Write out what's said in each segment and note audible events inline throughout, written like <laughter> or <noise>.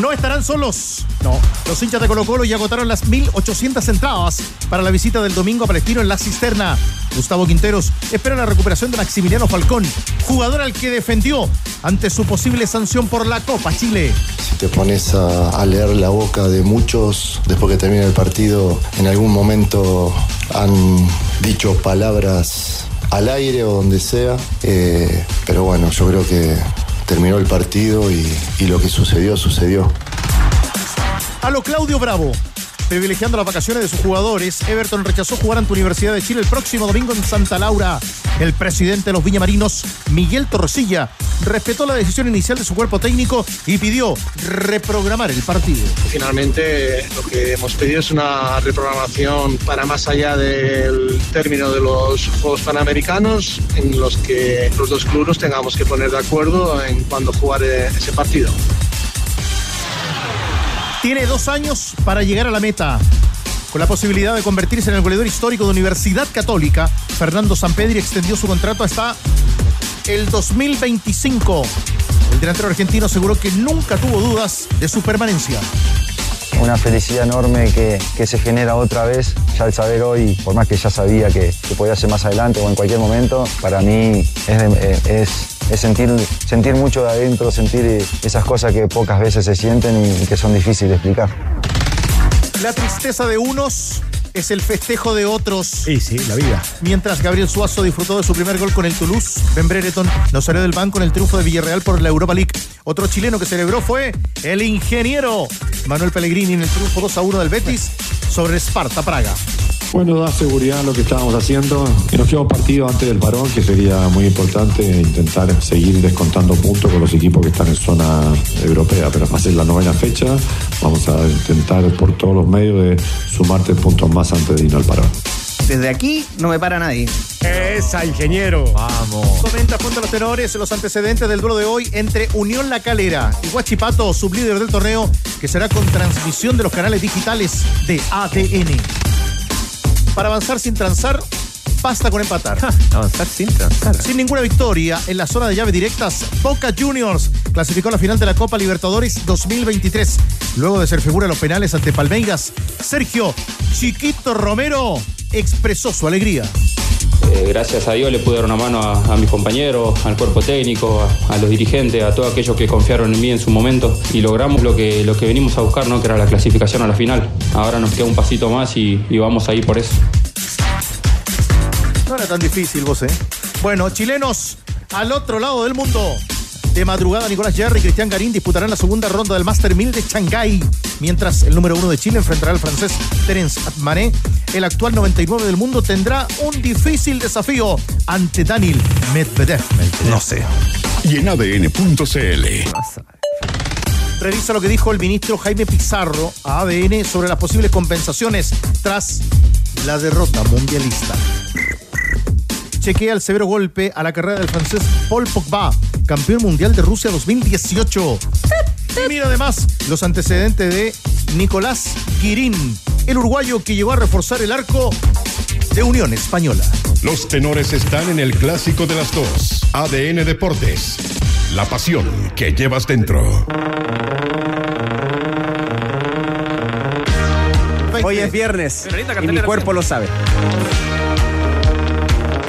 No estarán solos. No. Los hinchas de Colo Colo ya agotaron las 1.800 entradas para la visita del domingo a Palestino en la cisterna. Gustavo Quinteros espera la recuperación de Maximiliano Falcón, jugador al que defendió ante su posible sanción por la Copa Chile. Si te pones a, leer la boca de muchos, después que termina el partido, en algún momento han dicho palabras al aire o donde sea. Eh, pero bueno, yo creo que terminó el partido y, lo que sucedió, sucedió. A lo Claudio Bravo. Privilegiando las vacaciones de sus jugadores, Everton rechazó jugar ante Universidad de Chile el próximo domingo en Santa Laura. El presidente de los Viñamarinos, Miguel Torresilla, respetó la decisión inicial de su cuerpo técnico y pidió reprogramar el partido. Finalmente, lo que hemos pedido es una reprogramación para más allá del término de los Juegos Panamericanos, en los que los dos clubes tengamos que poner de acuerdo en cuándo jugar eh, ese partido. Tiene dos años para llegar a la meta. Con la posibilidad de convertirse en el goleador histórico de Universidad Católica, Fernando Sampedri extendió su contrato hasta el 2025. El delantero argentino aseguró que nunca tuvo dudas de su permanencia. Una felicidad enorme que, que se genera otra vez, ya al saber hoy, por más que ya sabía que, que podía ser más adelante o en cualquier momento, para mí es, es, es sentir, sentir mucho de adentro, sentir esas cosas que pocas veces se sienten y, que son difíciles de explicar. La tristeza de unos es el festejo de otros. Sí, sí, la vida. Mientras Gabriel Suazo disfrutó de su primer gol con el Toulouse, Ben Brereton no salió del banco en el triunfo de Villarreal por la Europa League. Otro chileno que celebró fue el ingeniero Manuel Pellegrini en el triunfo 2 a 1 del Betis sobre Sparta Praga. Bueno, da seguridad lo que estábamos haciendo. Y nos quedamos partido antes del parón, que sería muy importante intentar seguir descontando puntos con los equipos que están en zona europea. Pero va a ser la novena fecha. Vamos a intentar por todos los medios de sumarte puntos más antes de ir al parón. Desde aquí no me para nadie. Esa, ingeniero. Vamos. Comenta junto a los tenores los antecedentes del duelo de hoy entre Unión La Calera y Huachipato, sublíder del torneo, que será con transmisión de los canales digitales de ADN. Para avanzar sin transar, basta con empatar. Avanzar sin transar. Sin ninguna victoria en la zona de llave directas, Boca Juniors clasificó a la final de la Copa Libertadores 2023. Luego de ser figura en los penales ante Palmeiras, Sergio Chiquito Romero expresó su alegría. Eh, gracias a Dios le pude dar una mano a, mis compañeros, al cuerpo técnico, a, a los dirigentes, a todos aquellos que confiaron en mí en su momento y logramos lo que, lo que venimos a buscar, ¿no? que era la clasificación a la final. Ahora nos queda un pasito más y, y vamos a ir por eso. No era tan difícil, vos, ¿eh? Bueno, chilenos, al otro lado del mundo. De madrugada, Nicolás Jerry y Cristian Garín disputarán la segunda ronda del Master 1000 de Shanghái, mientras el número uno de Chile enfrentará al francés Terence Atmané. El actual 99 del mundo tendrá un difícil desafío ante Daniel Medvedev. No sé. Y en ADN.cl. Revisa lo que dijo el ministro Jaime Pizarro a ADN sobre las posibles compensaciones tras la derrota mundialista. Chequea el severo golpe a la carrera del francés Paul Pogba, campeón mundial de Rusia 2018. Y mira además los antecedentes de Nicolás Guirín, el uruguayo que llegó a reforzar el arco de Unión Española. Los tenores están en el clásico de las dos. ADN Deportes. La pasión que llevas dentro. Hoy es viernes y mi cuerpo lo sabe.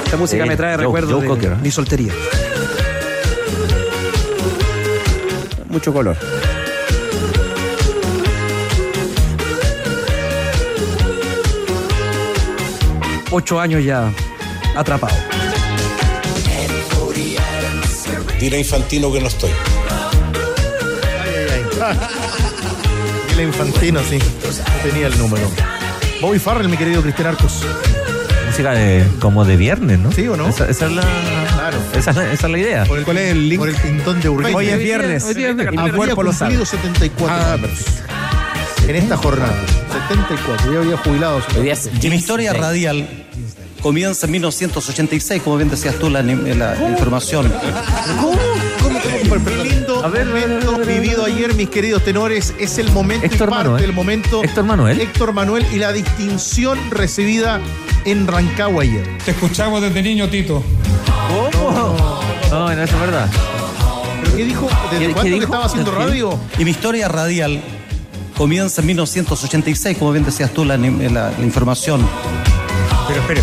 Esta música Eh, me trae recuerdos de Cocker, ¿eh? mi soltería. Mucho color. Ocho años ya atrapado. Dile a Infantino que no estoy. <laughs> El infantino, sí. No tenía el número. Bobby Farrell, mi querido Cristian Arcos. Música de, como de viernes, ¿no? ¿Sí o no? Esa, esa es la, Claro. esa, es la- esa es la idea. Por el, ¿Cuál es el link? Por el pintón de Urgel. Hoy es viernes. Hoy es viernes. Habría cuerpo lo sabe. cumplido 74 Ah, años. en esta jornada. 74, ya había jubilado. Y mi historia radial comienza en 1986, como bien decías tú la, la- la información. Qué lindo momento vivido ayer, mis queridos tenores. Es el momento Héctor y parte Manuel. del momento. Héctor Manuel. Héctor Manuel y la distinción recibida en Rancagua ayer. Te escuchamos desde niño, Tito. No, no, eso es verdad. ¿Pero qué dijo? ¿Desde ¿Qué- cuándo qué que dijo? estaba haciendo radio? Y mi historia radial comienza en 1986, como bien decías tú la, la- la información. Pero espere,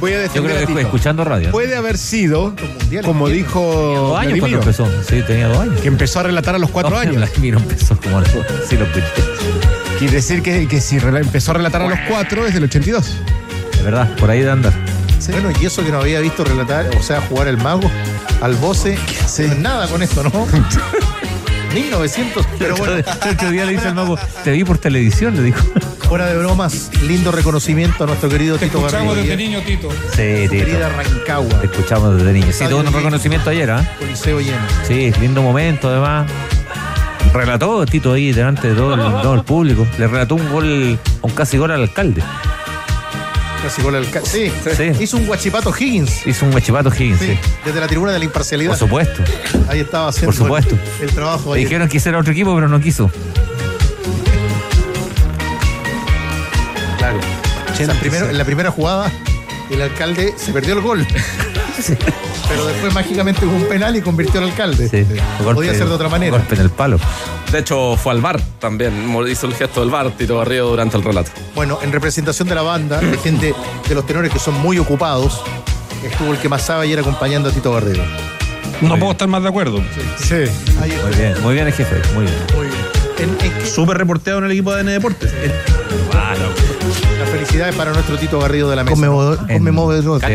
voy a Yo creo que fue Tito. escuchando radio. Puede haber sido, como dijo Dos años cuando empezó. Sí, tenía dos años. que empezó a relatar a los cuatro No, <laughs> años. Vladimiro empezó como a los. Sí, lo escuché. Quiere decir que, que si empezó a relatar a los cuatro es del 82. De verdad, por ahí de andar. Bueno, y eso que no había visto relatar, o sea, jugar el mago al voce, nada con esto, ¿no? <laughs> 1900, pero bueno. El otro día le dice al mago, te vi por televisión, le dijo. Fuera de bromas, lindo reconocimiento a nuestro querido Te Tito escuchamos desde niño, Tito. Sí, Tito. Querida Rancagua, Te escuchamos desde niño. Sí, tuvo un reconocimiento ayer, ¿ah? Coliseo lleno. Sí, lindo momento además. Relató Tito ahí delante de todo el, todo el público. Le relató un gol, un casi gol al alcalde. Casi gol al ca- Sí, Sí. hizo un guachipato Higgins. Hizo un guachipato Higgins, Sí, sí. desde la tribuna de la imparcialidad. Por supuesto. Ahí estaba haciendo Por supuesto. el, el trabajo ahí. dijeron que hiciera otro equipo, pero no quiso. Claro. En la, primera, en la primera jugada, el alcalde se perdió el gol. <laughs> Pero después mágicamente hubo un penal y convirtió al alcalde. Sí. Podía ser de otra manera. Golpe en el palo. De hecho, fue al bar también. Hizo el gesto del bar, Tito Garrido, durante el relato. Bueno, en representación de la banda, de gente de los tenores que son muy ocupados, estuvo el que más sabe ayer acompañando a Tito Garrido. No puedo estar más de acuerdo. Sí. Ahí está. Muy bien, muy bien el jefe, muy bien. Muy bien. En- en- Súper reporteado en el equipo de ADN Deportes. las felicidades para nuestro Tito Garrido de la mesa. Conmemoró.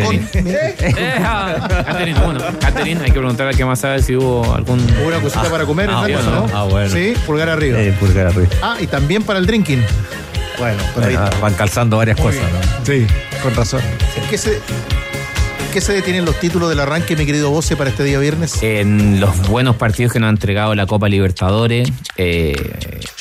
Con- Eh, ah, Catherine, bueno, <laughs> Catherine, hay que preguntar a qué más sabe si hubo algún. Hubo una cosita para comer, ah, Hernández, bueno. ¿no? Ah, bueno. Sí, pulgar arriba. Eh, pulgar arriba. Ah, y también para el drinking. Bueno, pues ahí Ah, van calzando varias cosas, ¿no? Sí, con razón. ¿En qué se, en qué se detienen los títulos del arranque, mi querido Voce, para este día viernes? En los buenos partidos que nos han entregado la Copa Libertadores. Eh,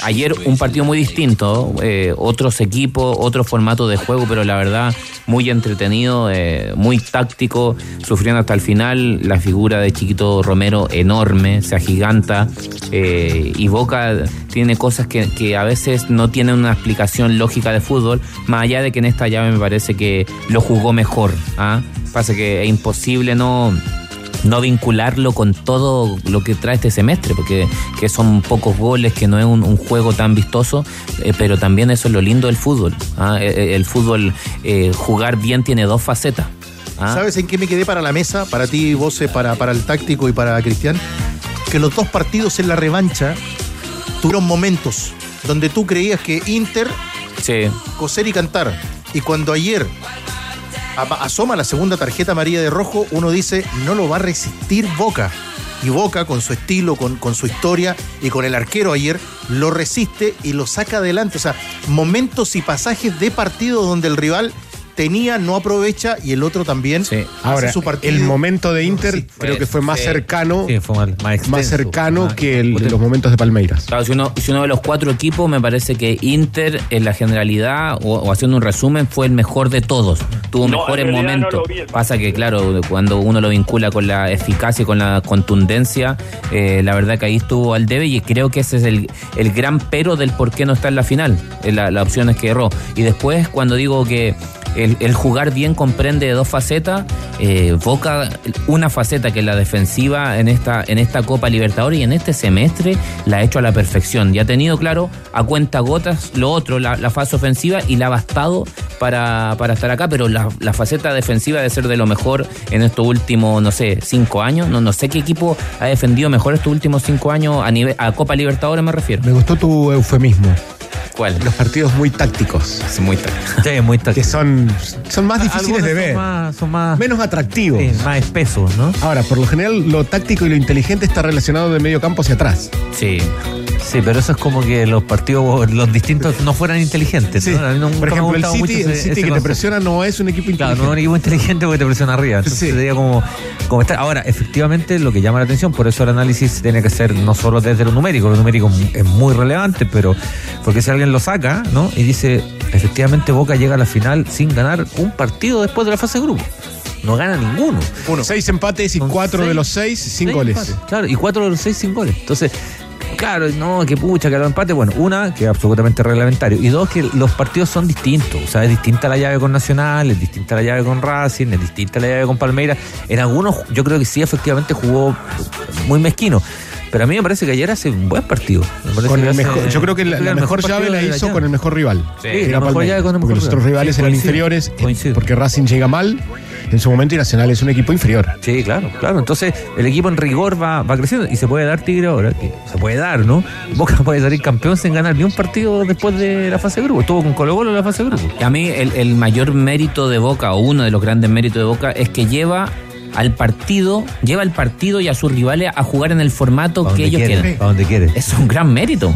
ayer un partido muy distinto, eh, otros equipos, otro formato de juego, pero la verdad muy entretenido, eh, muy táctico, sufriendo hasta el final. La figura de Chiquito Romero enorme, se agiganta eh, y Boca tiene cosas que, que a veces no tienen una explicación lógica de fútbol, más allá de que en esta llave me parece que lo jugó mejor. ¿ah? Pasa que es imposible no no vincularlo con todo lo que trae este semestre, porque que son pocos goles, que no es un, un juego tan vistoso, eh, pero también eso es lo lindo del fútbol. ¿ah? Eh, eh, El, fútbol, eh, jugar bien tiene dos facetas. ¿ah? ¿Sabes en qué me quedé para la mesa? Para ti, Voce, para, para el táctico y para Cristian. Que los dos partidos en la revancha tuvieron momentos donde tú creías que Inter, Sí. coser y cantar. Y cuando ayer asoma la segunda tarjeta amarilla de rojo, uno dice, no lo va a resistir Boca. Y Boca, con su estilo, con, con su historia y con el arquero ayer, lo resiste y lo saca adelante. O sea, momentos y pasajes de partido donde el rival tenía, no aprovecha y el otro también hace Ahora, su partido. el momento de Inter Sí, creo que fue más sí. cercano, Sí, fue más, más extenso. más cercano Más- que el de los momentos de Palmeiras. Claro, si uno, si uno de los cuatro equipos, me parece que Inter, en la generalidad, o, o haciendo un resumen, fue el mejor de todos. Tuvo No, mejores no momentos. vi. Pasa que, claro, cuando uno lo vincula con la eficacia y con la contundencia, eh, la verdad que ahí estuvo al debe y creo que ese es el, el gran pero del por qué no está en la final. eh, La, la opción es que erró. Y después, cuando digo que el, el jugar bien comprende dos facetas. eh, Boca, una faceta que es la defensiva en esta, en esta Copa Libertadores y en este semestre la ha hecho a la perfección. Y ha tenido, claro, a cuenta gotas lo otro, la, fase ofensiva, y la ha bastado para, para estar acá, pero la, la faceta defensiva debe ser de lo mejor en estos últimos, no sé, cinco años. No, no sé qué equipo ha defendido mejor estos últimos cinco años a, nivel, a Copa Libertadores, me refiero. Me gustó tu eufemismo. ¿Cuál? Los partidos muy tácticos. muy tácticos. <laughs> Sí, muy tácticos. Que son, son más difíciles Algunos de son ver. más- son más, menos atractivos. Sí, más espesos, ¿no? Ahora, por lo general, lo táctico y lo inteligente está relacionado de medio campo hacia atrás. Sí. Sí, pero eso es como que los partidos, los distintos no fueran inteligentes. Sí. ¿no? A mí nunca Por ejemplo, el City, mucho el ese- City ese que te presiona no es un equipo Claro, inteligente. no es un equipo inteligente porque te presiona arriba. Entonces Sí. sería como, como estar. Ahora, efectivamente, lo que llama la atención, por eso el análisis tiene que ser no solo desde lo numérico, lo numérico es muy relevante, pero, Porque si alguien lo saca, ¿no? Y dice, efectivamente Boca llega a la final sin ganar un partido después de la fase de grupo. No gana ninguno. Seis empates y Son cuatro de los seis sin Seis goles. empates, Claro, y cuatro de los seis sin goles. Entonces, claro, no, que pucha, que los empates. Bueno, una, que es absolutamente reglamentario. Y dos, que los partidos son distintos. O sea, es distinta la llave con Nacional, es distinta la llave con Racing, es distinta la llave con Palmeiras. En algunos, yo creo que sí, efectivamente jugó muy mezquino. Pero a mí me parece que ayer hace un buen partido. Con el hace- mejor, yo creo que la, mejor llave la hizo con el mejor rival. Sí, que la era mejor Palmeiras. llave con el Porque mejor los otros rival. rivales Sí, eran inferiores, eh, coincido. porque Racing llega mal en su momento y Nacional es un equipo inferior. Sí, claro, claro. Entonces el equipo en rigor va, va creciendo y se puede dar Tigre ahora, que se puede dar, ¿no? Boca puede salir campeón sin ganar ni un partido después de la fase de grupo. Estuvo con Colo Colo en la fase de grupo. A mí el, el mayor mérito de Boca, o uno de los grandes méritos de Boca, es que lleva al partido, lleva al partido y a sus rivales a jugar en el formato Pa' que ellos quiere, quieren. pa' donde quiere. Es un gran mérito.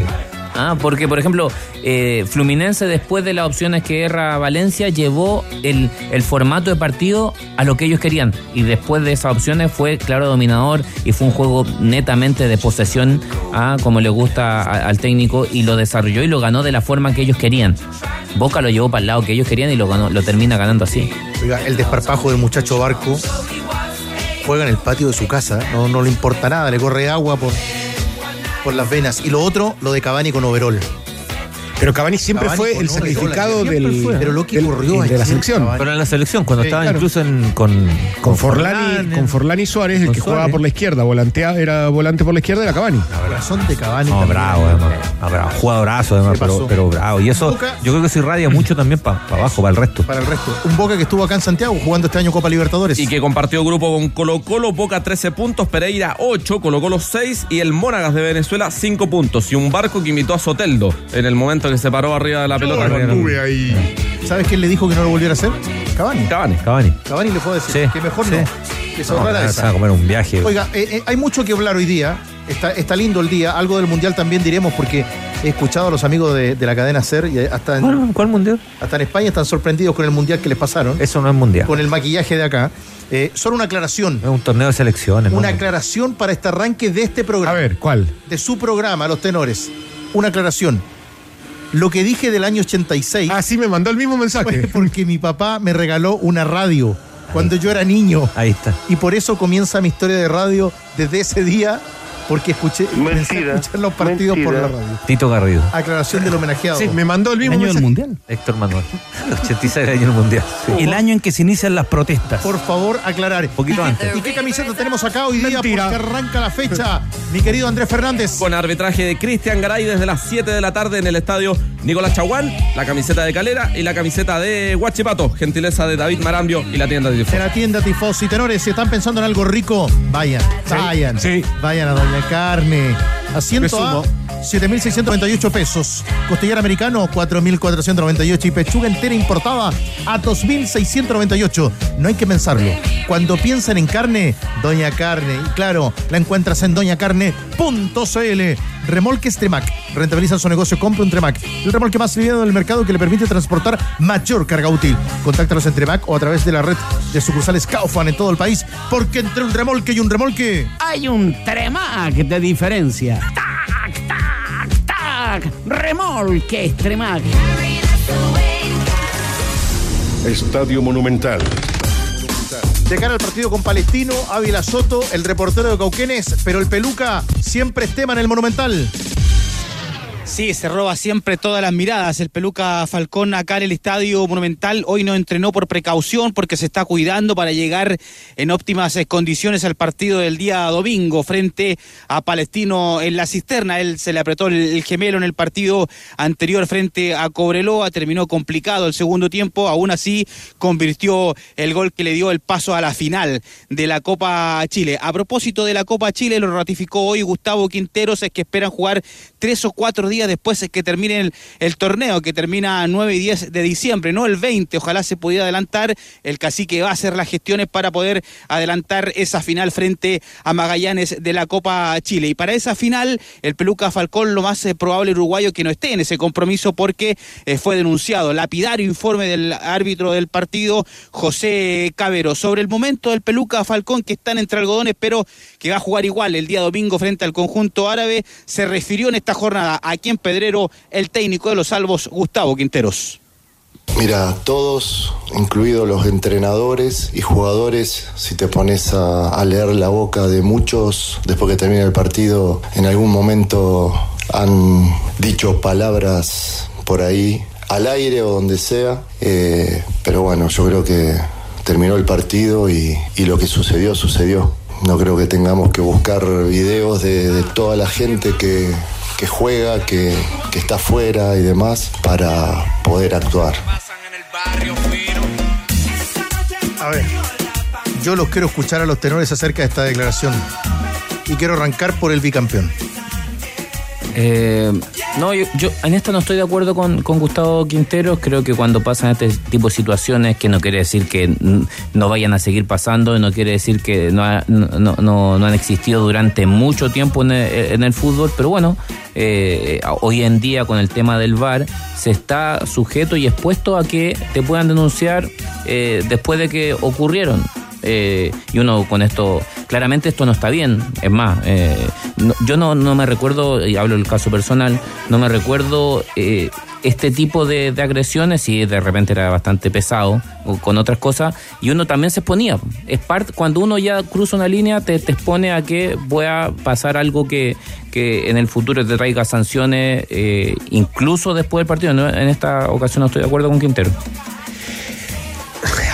Ah, porque, por ejemplo, eh, Fluminense, después de las opciones que erra Valencia, llevó el, el formato de partido a lo que ellos querían. Y después de esas opciones fue claro dominador y fue un juego netamente de posesión, ah, como le gusta a- al técnico, y lo desarrolló y lo ganó de la forma que ellos querían. Boca lo llevó para el lado que ellos querían y lo, ganó, lo termina ganando así. Oiga, el desparpajo del muchacho Barco juega en el patio de su casa, no, no le importa nada, le corre agua por, por las venas. Y lo otro, lo de Cavani con Overol. Pero Cavani siempre Cavani fue el sacrificado del, fue. Pero lo que del- ocurrió de la selección. Cavani. Pero en la selección, cuando Sí, estaba claro. incluso en, con, Con Forlani, con Forlani Suárez, el que jugaba por la izquierda, volantea, era volante por la izquierda, era Cavani. Corazón de Cavani. No, bravo, además. Ah, bravo, jugadorazo, además, ¿Qué pero, pero bravo. Y eso Boca- yo creo que se irradia mucho también para abajo, para el resto. Para el resto. Un Boca que estuvo acá en Santiago jugando este año Copa Libertadores. Y que compartió grupo con Colo Colo, Boca 13 puntos, Pereira 8, Colo Colo 6 y el Mónagas de Venezuela 5 puntos. Y un barco que imitó a Soteldo en el momento que se paró arriba de la pelota. ahí. ¿Sabes quién le dijo que no lo volviera a hacer? Cavani. Cavani. Cavani. Cavani le fue a decir Sí, que mejor sí. no. Que se No, se va a comer un viaje. Oiga, eh, eh, hay mucho que hablar hoy día. Está, está lindo el día. Algo del Mundial también diremos porque he escuchado a los amigos de, de la cadena SER y hasta en, ¿Cuál, cuál mundial? hasta en España están sorprendidos con el Mundial que les pasaron. Eso no es mundial. Con el maquillaje de acá. Eh, solo una aclaración. Es un torneo de selecciones. ¿no? Una aclaración para este arranque de este programa. A ver, ¿cuál? De su programa, Los Tenores. Una aclaración. Lo que dije del año 86 Ah, sí, me mandó el mismo fue mensaje. porque mi papá me regaló una radio cuando yo era niño. Ahí está. Y por eso comienza mi historia de radio desde ese día, porque escuché <laughs> comencé a escuchar los partidos por la radio. Tito Garrido. Aclaración del homenajeado. Sí, me mandó el El mismo año del. Mundial. Héctor Manuel. 86 años del mundial. Sí. El año en que se inician las protestas. Por favor, aclarar. poquito ¿Y qué- antes. ¿Y qué camiseta tenemos acá hoy día? Mentira. Porque arranca la fecha. <laughs> Mi querido Andrés Fernández. Con arbitraje de Cristian Garay desde las 7 de la tarde en el estadio Nicolás Chaguán, la camiseta de Calera y la camiseta de Huachipato, gentileza de David Marambio y la tienda de En Tifo. la tienda Tifos y Tenores, si están pensando en algo rico, vayan, vayan, sí. vayan a Doña Carne. Asiento a Resumo. 7.698 pesos. Costillar americano, 4.498. Y pechuga entera importada a 2.698. No hay que pensarlo. Cuando piensan en carne, Doña Carne. Y claro, la encuentras en doñacarne.cl. Remolques Tremac. Rentabiliza su negocio, compra un Tremac. El remolque más liviano del mercado que le permite transportar mayor carga útil. Contáctalos en Tremac o a través de la red de sucursales Kaufman en todo el país. Porque entre un remolque y un remolque. Hay un Tremac de diferencia. ¡Tac, tac, tac! Remolques Tremac. Estadio Monumental. De cara al partido con Palestino, Ávila Soto, el reportero de Cauquenes, pero el peluca siempre es tema en el Monumental. Sí, se roba siempre todas las miradas. El peluca Falcón acá en el Estadio Monumental hoy no entrenó por precaución porque se está cuidando para llegar en óptimas eh, condiciones al partido del día domingo frente a Palestino en la cisterna. Él se le apretó el, el gemelo en el partido anterior frente a Cobreloa. Terminó complicado el segundo tiempo. Aún así convirtió el gol que le dio el paso a la final de la Copa Chile. A propósito de la Copa Chile, lo ratificó hoy Gustavo Quinteros, es que esperan jugar tres o cuatro días después es que termine el, el torneo, que termina 9 y 10 de diciembre, no el 20. Ojalá se pudiera adelantar. El cacique va a hacer las gestiones para poder adelantar esa final frente a Magallanes de la Copa Chile. Y para esa final, el Peluca Falcón, lo más eh, probable uruguayo que no esté en ese compromiso porque eh, fue denunciado. Lapidario informe del árbitro del partido, José Cabero, sobre el momento del Peluca Falcón que están entre algodones, pero que va a jugar igual el día domingo frente al conjunto árabe. Se refirió en esta jornada a Pedrero el técnico de los salvos, Gustavo Quinteros. Mira, todos, incluidos los entrenadores y jugadores, si te pones a, leer la boca de muchos después que termina el partido, en algún momento han dicho palabras por ahí, al aire o donde sea, eh, pero bueno, yo creo que terminó el partido y, lo que sucedió, sucedió. No creo que tengamos que buscar videos de, de toda la gente que, que juega, que, que está afuera y demás para poder actuar. A ver, yo los quiero escuchar a los tenores acerca de esta declaración y quiero arrancar por el bicampeón. Eh, no, yo, yo, en esto no estoy de acuerdo con, Gustavo Quinteros. Creo que cuando pasan este tipo de situaciones, que no quiere decir que no vayan a seguir pasando, no quiere decir que no, ha, han existido durante mucho tiempo en el, en el fútbol, pero bueno, eh, hoy en día con el tema del VAR se está sujeto y expuesto a que te puedan denunciar eh, después de que ocurrieron. Eh, y uno con esto, claramente esto no está bien. Es más, eh, no, yo no, no, me recuerdo, y hablo del caso personal, no me recuerdo eh, este tipo de, agresiones y de repente era bastante pesado o con otras cosas y uno también se exponía. Es parte, cuando uno ya cruza una línea te, te expone a que pueda pasar algo que, que en el futuro te traiga sanciones, eh, incluso después del partido. ¿no? En esta ocasión no estoy de acuerdo con Quintero.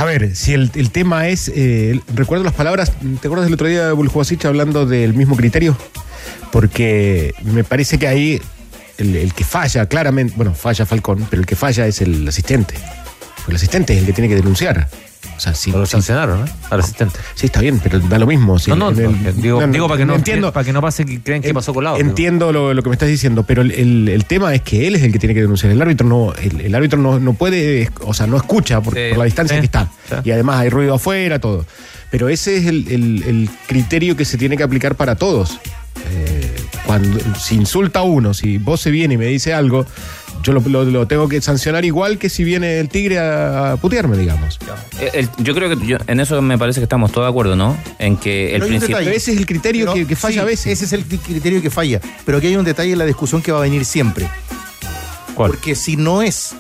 A ver, si el, el tema es. Eh, recuerdo las palabras. ¿Te acuerdas del otro día de Buljubasic hablando del mismo criterio? Porque me parece que ahí el, que falla, claramente. Bueno, falla Falcón, pero el que falla es el asistente. El asistente es el que tiene que denunciar. O sea, si, lo sancionaron, ¿no? Al asistente. Sí, está bien, pero da lo mismo. Si no, no, el, digo, no, digo, para que no, entiendo, para que no pase que creen que pasó colado. Entiendo lo, lo, que me estás diciendo, pero el, el, tema es que él es el que tiene que denunciar. El árbitro no, el, árbitro no, no puede, o sea, no escucha por, sí, por la distancia sí, que está. Sí. Y además hay ruido afuera, todo. Pero ese es el, criterio que se tiene que aplicar para todos. Eh, cuando si insulta a uno, si vos se viene y me dice algo, yo lo, lo, lo, tengo que sancionar igual que si viene el tigre a, a putearme, digamos. El, el, yo creo que yo, en eso me parece que estamos todos de acuerdo, ¿no? En que el principio. Ese es el criterio pero, que, que, falla sí, a veces. Ese es el criterio que falla. Pero aquí hay un detalle en la discusión que va a venir siempre. ¿Cuál? Porque si no es.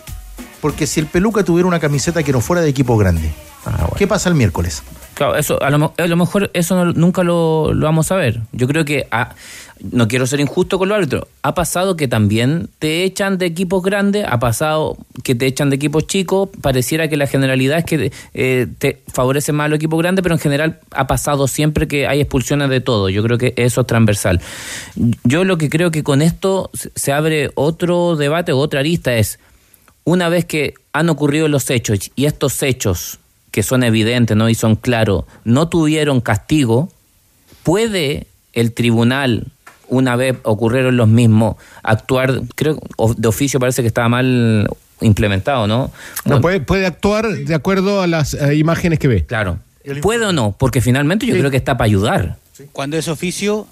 Porque si el peluca tuviera una camiseta que no fuera de equipo grande, ah, bueno. ¿qué pasa el miércoles? Claro, eso, a, lo, a lo mejor eso no, nunca lo, vamos a ver. Yo creo que, a, no quiero ser injusto con los árbitros, ha pasado que también te echan de equipos grandes, ha pasado que te echan de equipos chicos, pareciera que la generalidad es que eh, te favorece más a los equipos grandes, pero en general ha pasado siempre que hay expulsiones de todo. Yo creo que eso es transversal. Yo lo que creo que con esto se abre otro debate o otra arista es, una vez que han ocurrido los hechos y estos hechos que son evidentes ¿no? y son claros, no tuvieron castigo, ¿puede el tribunal, una vez ocurrieron los mismos, actuar, creo, de oficio parece que estaba mal implementado, ¿no? Bueno, no puede, puede, actuar de acuerdo a las uh, imágenes que ve. Claro. ¿Puede o no? Porque finalmente yo sí. creo que está para ayudar. Cuando es oficio,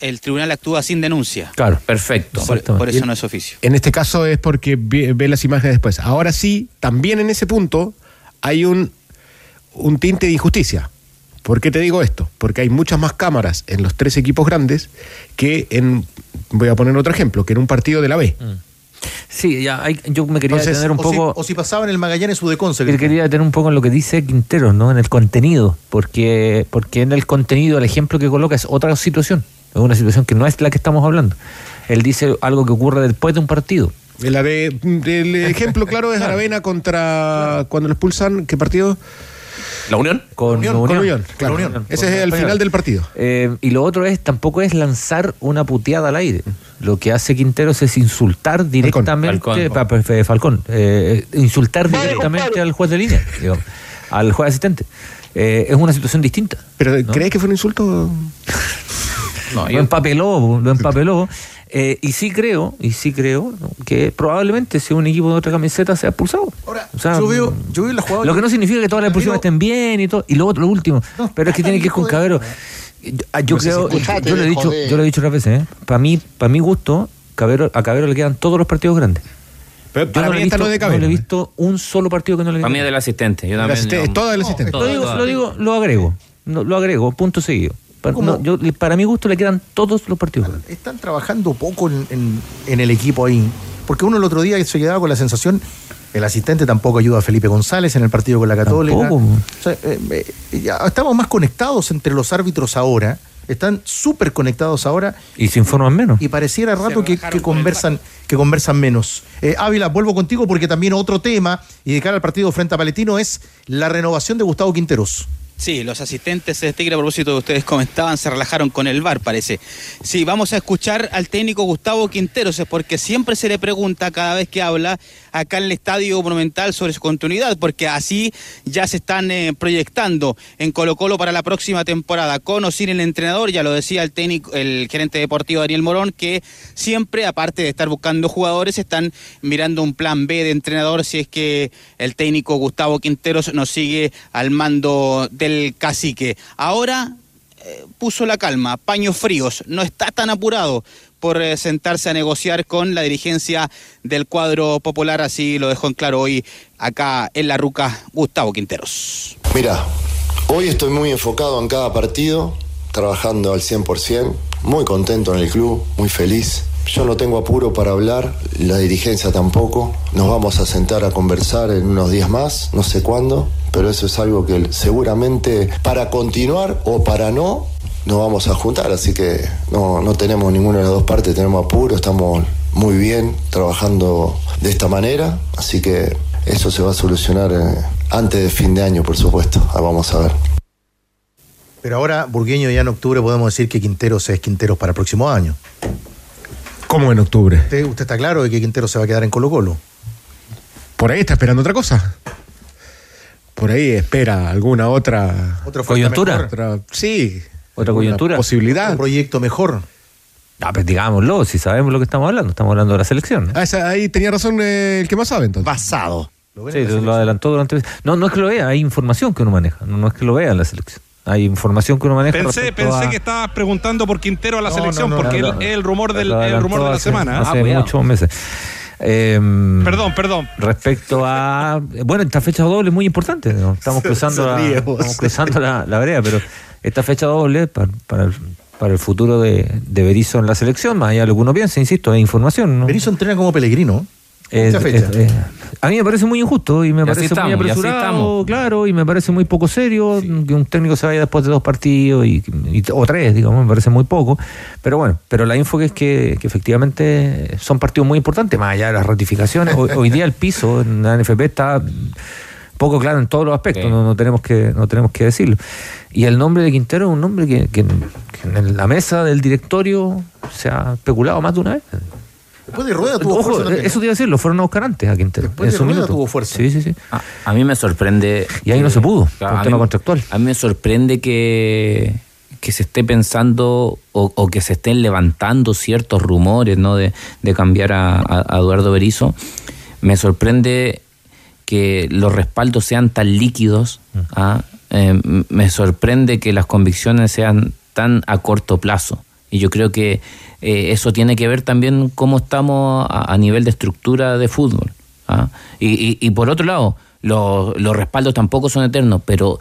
el tribunal actúa sin denuncia. Claro, perfecto. Por, por eso no es oficio. En este caso es porque ve, ve las imágenes después. Ahora sí, también en ese punto hay un un tinte de injusticia. ¿Por qué te digo esto? Porque hay muchas más cámaras en los tres equipos grandes que en, voy a poner otro ejemplo, que en un partido de la B. Mm. Sí, ya hay, yo me quería Entonces, detener un o poco. Si, o si pasaba en el Magallanes o de Conce. Yo quería detener un poco en lo que dice Quintero, ¿no? En el contenido. Porque, porque en el contenido, el ejemplo que coloca es otra situación. Es una situación que no es la que estamos hablando. Él dice algo que ocurre después de un partido. El, el ejemplo claro es Aravena contra. Cuando lo expulsan, ¿qué partido? ¿La Unión? Con Unión. Unión. Con Unión, claro. Con Unión. Ese es el final del partido. Eh, y lo otro es, tampoco es lanzar una puteada al aire. Lo que hace Quinteros es insultar directamente Falcón, Falcón, Falcón eh, insultar directamente al juez de línea, digamos, al juez asistente. Eh, es una situación distinta. ¿Pero ¿no? crees que fue un insulto? <laughs> no, lo empapeló, lo empapeló. Eh, y sí creo, y sí creo que probablemente si un equipo de otra camiseta sea expulsado. Ahora, o sea, yo veo, yo veo la jugada. Lo que no significa que todas las expulsiones estén bien y todo. Y lo otro, lo último. No, pero es que tiene que ir con Cabero. Yo, yo creo, yo, yo, lo he dicho, yo lo he dicho otras veces, ¿eh? para mí, para mi gusto, Cabero, a Cabero le quedan todos los partidos grandes. Pero para yo mí no, visto, no, de no le he visto un solo partido que no le Para mí es del asistente. Yo también, asistente, todo del asistente. Lo digo, lo digo, lo agrego. Lo agrego, punto seguido. Para, no, yo- para mi gusto le quedan todos los partidos. Están trabajando poco en, en- en el equipo ahí. Porque uno el otro día se quedaba con la sensación, el asistente tampoco ayuda a Felipe González en el partido con la Católica. Tampoco. O sea, eh, eh, ya estamos más conectados entre los árbitros ahora. Están súper conectados ahora Y se informan menos. y pareciera rato que, que conversan que conversan menos. Eh, Ávila, vuelvo contigo porque también otro tema y de cara al partido frente a Paletino es la renovación de Gustavo Quinteros. Sí, los asistentes de Tigre, a propósito de ustedes comentaban, se relajaron con el VAR, parece. Sí, vamos a escuchar al técnico Gustavo Quinteros, porque siempre se le pregunta cada vez que habla acá en el Estadio Monumental sobre su continuidad, porque así ya se están eh, proyectando en Colo Colo para la próxima temporada, con o sin el entrenador, ya lo decía el técnico, el gerente deportivo Daniel Morón, que siempre, aparte de estar buscando jugadores, están mirando un plan B de entrenador si es que el técnico Gustavo Quinteros nos sigue al mando del cacique. Ahora eh, puso la calma, paños fríos, no está tan apurado por eh, sentarse a negociar con la dirigencia del cuadro popular, así lo dejó en claro hoy acá en la Ruca Gustavo Quinteros. Mira, hoy estoy muy enfocado en cada partido, trabajando al 100%, muy contento en el club, muy feliz. Yo no tengo apuro para hablar, la dirigencia tampoco. Nos vamos a sentar a conversar en unos días más, no sé cuándo, pero eso es algo que seguramente para continuar o para no nos vamos a juntar, así que no, no tenemos ninguna de las dos partes, tenemos apuro, estamos muy bien trabajando de esta manera, así que eso se va a solucionar eh, antes de fin de año, por supuesto. Ah, vamos a ver. Pero ahora, Burgueño, ya en octubre podemos decir que Quinteros es Quinteros para el próximo año. ¿Cómo en octubre? ¿Usted, usted está claro de que Quinteros se va a quedar en Colo Colo? Por ahí está esperando otra cosa. Por ahí espera alguna otra. ¿Otra ¿Coyuntura? Otra, sí. ¿Otra coyuntura? Posibilidad. Un proyecto mejor. Ah, pues digámoslo, si sabemos lo que estamos hablando, estamos hablando de la selección. Ah, esa- ahí tenía razón eh, el que más sabe entonces. Basado. Sí, lo adelantó durante. No, no es que lo vea, hay información que uno maneja. No, no es que lo vea en la selección. Hay información que uno maneja. Pensé, pensé a- que estabas preguntando por Quintero a la No, selección, no, no, porque no, él- no. es el rumor del el rumor de la hace- semana. Hace Ah, muchos meses. Em, Perdón, perdón. Respecto a. Bueno, esta fecha doble es muy importante. ¿no? Estamos cruzando, la, estamos cruzando la, la vereda, pero esta fecha doble para, para, el, para el futuro de, de Berizzo en la selección, más allá de lo que uno piensa, insisto, es información. ¿no? Berizzo entrena como Pellegrino. Es- Mucha fecha. es- es- a mí me parece muy injusto y me Y parece estamos, muy apresurado, claro, y me parece muy poco serio que un técnico se vaya después de dos partidos y, y- o tres, digamos, me parece muy poco. Pero bueno, pero la info que es que, que efectivamente son partidos muy importantes, más allá de las ratificaciones. Hoy, hoy día el piso en la NFP está poco claro en todos los aspectos, Sí. no, no tenemos que no tenemos que decirlo. Y el nombre de Quintero es un nombre que, que- que en la mesa del directorio se ha especulado más de una vez. Después de Rueda tuvo Ojo, fuerza también. eso te iba a decir, lo fueron a buscar antes a Quintero. Después en de su Rueda minuto. tuvo fuerza. Sí, sí, sí. A, a mí me sorprende. Y ahí no se pudo, por a tema mí- contractual. A mí me sorprende que, que se esté pensando o, o que se estén levantando ciertos rumores ¿no? de, de cambiar a, a- a Eduardo Berizzo. Me sorprende que los respaldos sean tan líquidos. Mm. ¿ah? Eh, me sorprende que las convicciones sean tan a corto plazo. Y yo creo que eh, eso tiene que ver también cómo estamos a, nivel de estructura de fútbol. ¿ah? Y, y- por otro lado, los, los respaldos tampoco son eternos, pero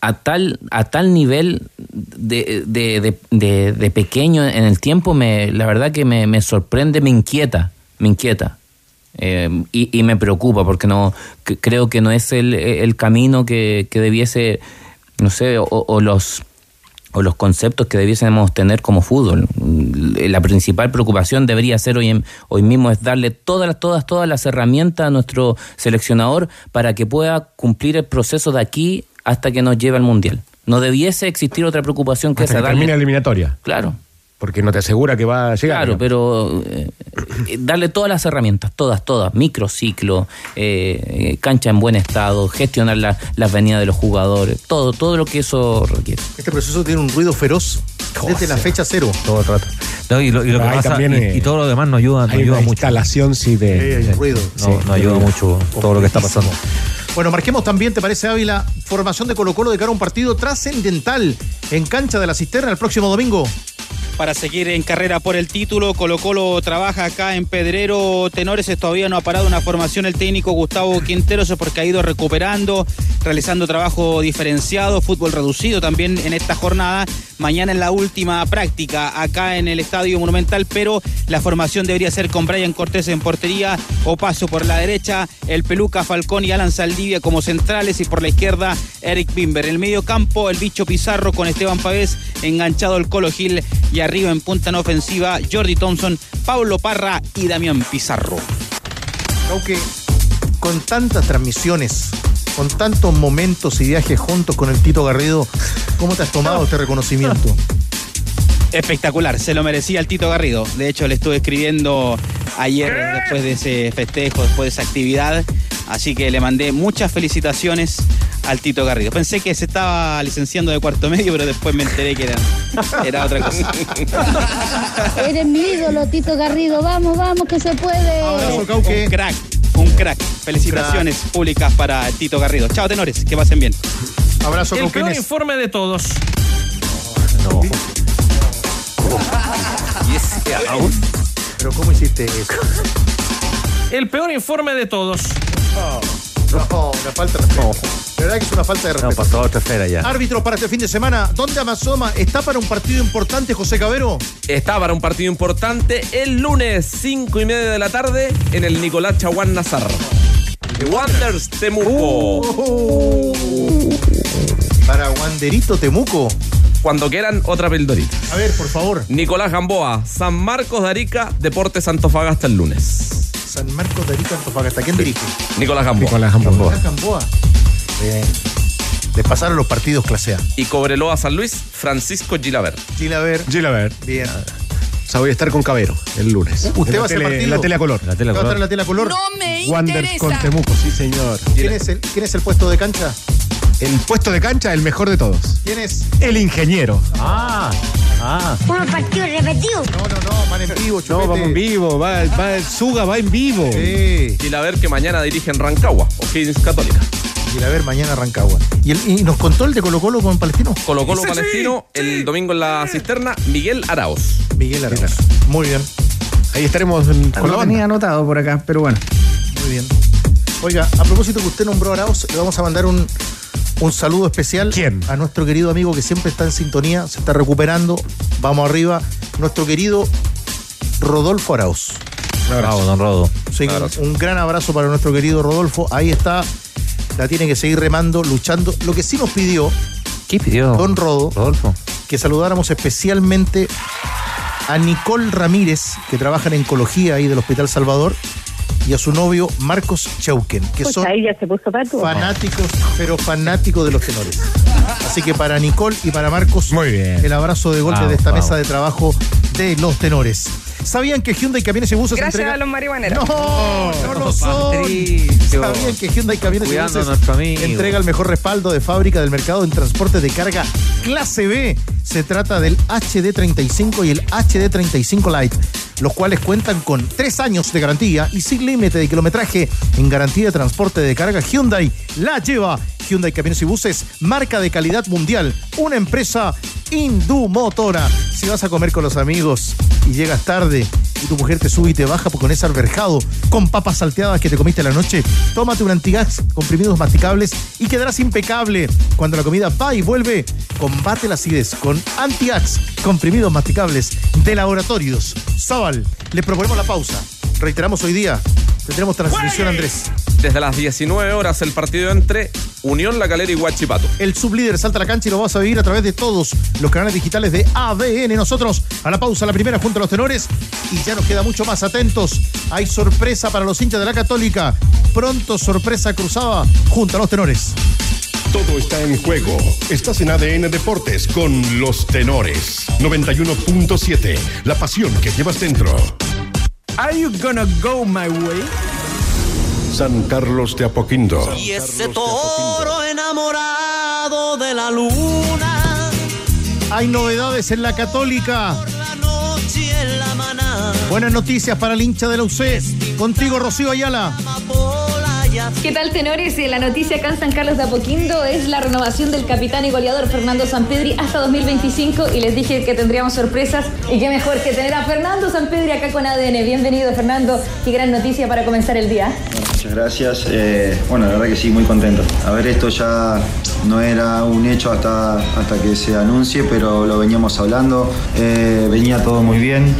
a tal, a tal nivel de, de, de- pequeño en el tiempo, me, la verdad que me, me sorprende, me inquieta, me inquieta. Eh, y, me preocupa porque no creo que no es el, el camino que, que debiese, no sé, o los o los conceptos que debiésemos tener como fútbol. Mm, La principal preocupación debería ser hoy, en- hoy mismo es darle todas, las- todas, todas las herramientas a nuestro seleccionador para que pueda cumplir el proceso de aquí hasta que nos lleve al Mundial. No debiese existir otra preocupación que Hasta esa. que termine la eliminatoria. claro, Porque no te asegura que va a llegar. claro, ¿no? pero eh, eh, darle todas las herramientas, todas, todas, microciclo, eh, eh, cancha en buen estado, gestionar la- las venidas de los jugadores, todo, todo lo que eso requiere. Este proceso tiene un ruido feroz desde la fecha cero. Todo el rato. No, y, lo, y lo que Ahí pasa, también, y, y todo lo demás no ayuda, no Hay ayuda una mucho. instalación, sí, de. Sí, hay un ruido. No, Sí, no ayuda mucho todo lo que está pasando. Bueno, marquemos también, ¿te parece Ávila? Formación de Colo Colo de cara a un partido trascendental en cancha de la cisterna el próximo domingo. Para seguir en carrera por el título. Colo Colo trabaja acá en Pedrero Tenores. Todavía no ha parado una formación el técnico Gustavo Quinteros porque ha ido recuperando realizando trabajo diferenciado, fútbol reducido también en esta jornada. Mañana en la última práctica acá en el Estadio Monumental, pero la formación debería ser con Brian Cortés en portería o paso por la derecha, el Peluca Falcón y Alan Saldivia como centrales y por la izquierda Eric Bimber. En el medio campo el bicho Pizarro con Esteban Pavés enganchado el Colo Gil y arriba en punta en ofensiva Jordi Thompson, Pablo Parra y Damián Pizarro. Aunque con tantas transmisiones, con tantos momentos y viajes juntos con el Tito Garrido, ¿cómo te has tomado este reconocimiento? Espectacular, se lo merecía el Tito Garrido. De hecho, le estuve escribiendo ayer después de ese festejo, después de esa actividad. Así que le mandé muchas felicitaciones al Tito Garrido. Pensé que se estaba licenciando de cuarto medio, pero después me enteré que era, era otra cosa. <laughs> Eres mi ídolo, Tito Garrido. Vamos, vamos, que se puede. Un crack, un crack. Felicitaciones públicas para el Tito Garrido. Chao, tenores, que pasen bien. Abrazo, El peor informe de todos. Y ese aún. Pero ¿cómo hiciste eso? El peor informe de todos. No, una falta respeto. De verdad que es una falta de No, respeto. pasó a otra esfera ya. Árbitro para este fin de semana, ¿dónde Amazoma está para un partido importante, José Cabero? Está para un partido importante el lunes, 5 y media de la tarde, en el Nicolás Chaguán Nazar. Wanderers Temuco. Uh. Para Wanderito Temuco. Cuando quieran, otra pildorita. A ver, por favor. Nicolás Gamboa, San Marcos de Arica, Deportes Antofagasta el lunes. San Marcos de Arica, Antofagasta. ¿Quién dirige? Nicolás Gamboa. Nicolás Gamboa. Nicolás Gamboa. Bien. Les pasaron los partidos clase A. Y Cobreloa San Luis, Francisco Gilaver. Gilaver. Gilaver. Bien. O sea, voy a estar con Cabero el lunes. ¿Usted En la va a tele- partido? en La tele a color. La tela ¿Va a estar en color. la tela color? me Wanderers con Temuco, sí señor. ¿Quién es, el, ¿Quién es el puesto de cancha? El puesto de cancha, el mejor de todos. ¿Quién es? El ingeniero. Ah, ah. Unos partidos repetidos. No, no, no, van en vivo, No, chupete. vamos en vivo. Va, va, Suga va en vivo. Sí. Gilaver que mañana dirige en Rancagua, O'Higgins Católica. Gilaver mañana Rancagua. ¿Y, el- y nos contó el de Colo Colo con Palestino? Colo Colo Palestino, el domingo en la cisterna, Miguel Arauz. Miguel Arauz. Muy bien, Ahí estaremos en- con la Lo banda. tenía anotado por acá, pero bueno. muy bien. Oiga, a propósito que usted nombró a Arauz, le vamos a mandar un, un saludo especial ¿Quién? a nuestro querido amigo que siempre está en sintonía, se está recuperando. Vamos arriba. Nuestro querido Rodolfo Arauz. Bravo, don Rodo. Sí, un, un gran abrazo para nuestro querido Rodolfo. Ahí está. La tiene que seguir remando, luchando. Lo que sí nos pidió ¿Qué pidió? Don Rodo Rodolfo. que saludáramos especialmente a Nicole Ramírez, que trabaja en oncología ahí del Hospital Salvador, y a su novio Marcos Chauquen, que son ahí ya se puso pato. fanáticos, pero fanáticos de los tenores. Así que para Nicole y para Marcos, Muy bien. el abrazo de golpe Vamos, de esta vamos. mesa de trabajo de los tenores. ¿Sabían que Hyundai Camiones y Buses Gracias entrega... a los marihuaneros. No, no lo son. Patricio. ¿Sabían que Hyundai Camiones y Buses entrega el mejor respaldo de fábrica del mercado en transporte de carga clase B? Se trata del HD35 y el HD35 Lite, los cuales cuentan con tres años de garantía y sin límite de kilometraje en garantía de transporte de carga. Hyundai la lleva. Hyundai Camiones y Buses, marca de calidad mundial, una empresa indumotora. Si vas a comer con los amigos y llegas tarde y tu mujer te sube y te baja con ese alberjado con papas salteadas que te comiste la noche, tómate un antigas comprimidos masticables y quedarás impecable. Cuando la comida va y vuelve, combate la acidez con antiax comprimidos masticables de laboratorios. Zabal, le proponemos la pausa. Reiteramos hoy día, tendremos transmisión Andrés. Desde las 19 horas el partido entre Unión La Calera y Huachipato. El sublíder salta a la cancha y lo vas a vivir a través de todos los canales digitales de ADN. Nosotros a la pausa, la primera junto a los tenores. Y ya nos queda mucho más atentos. Hay sorpresa para los hinchas de la Católica. Pronto sorpresa cruzada junto a los tenores. Todo está en juego. Estás en ADN Deportes con los tenores. 91.7. La pasión que llevas dentro. Are you gonna go my way? San Carlos de Apoquindo. Y ese toro enamorado de la luna, Hay novedades en la Católica. noche en la maná, Buenas noticias para el hincha de la UC. Contigo, Rocío Ayala. ¿Qué tal, tenores? Eh, La noticia acá en San Carlos de Apoquindo es la renovación del capitán y goleador Fernando Sampedri hasta 2025 y les dije que tendríamos sorpresas y qué mejor que tener a Fernando Sampedri acá con ADN. Bienvenido, Fernando. Qué gran noticia para comenzar el día. Muchas gracias. Eh, bueno, la verdad que sí, muy contento. A ver, esto ya no era un hecho hasta, hasta que se anuncie, pero lo veníamos hablando. Eh, venía todo muy bien.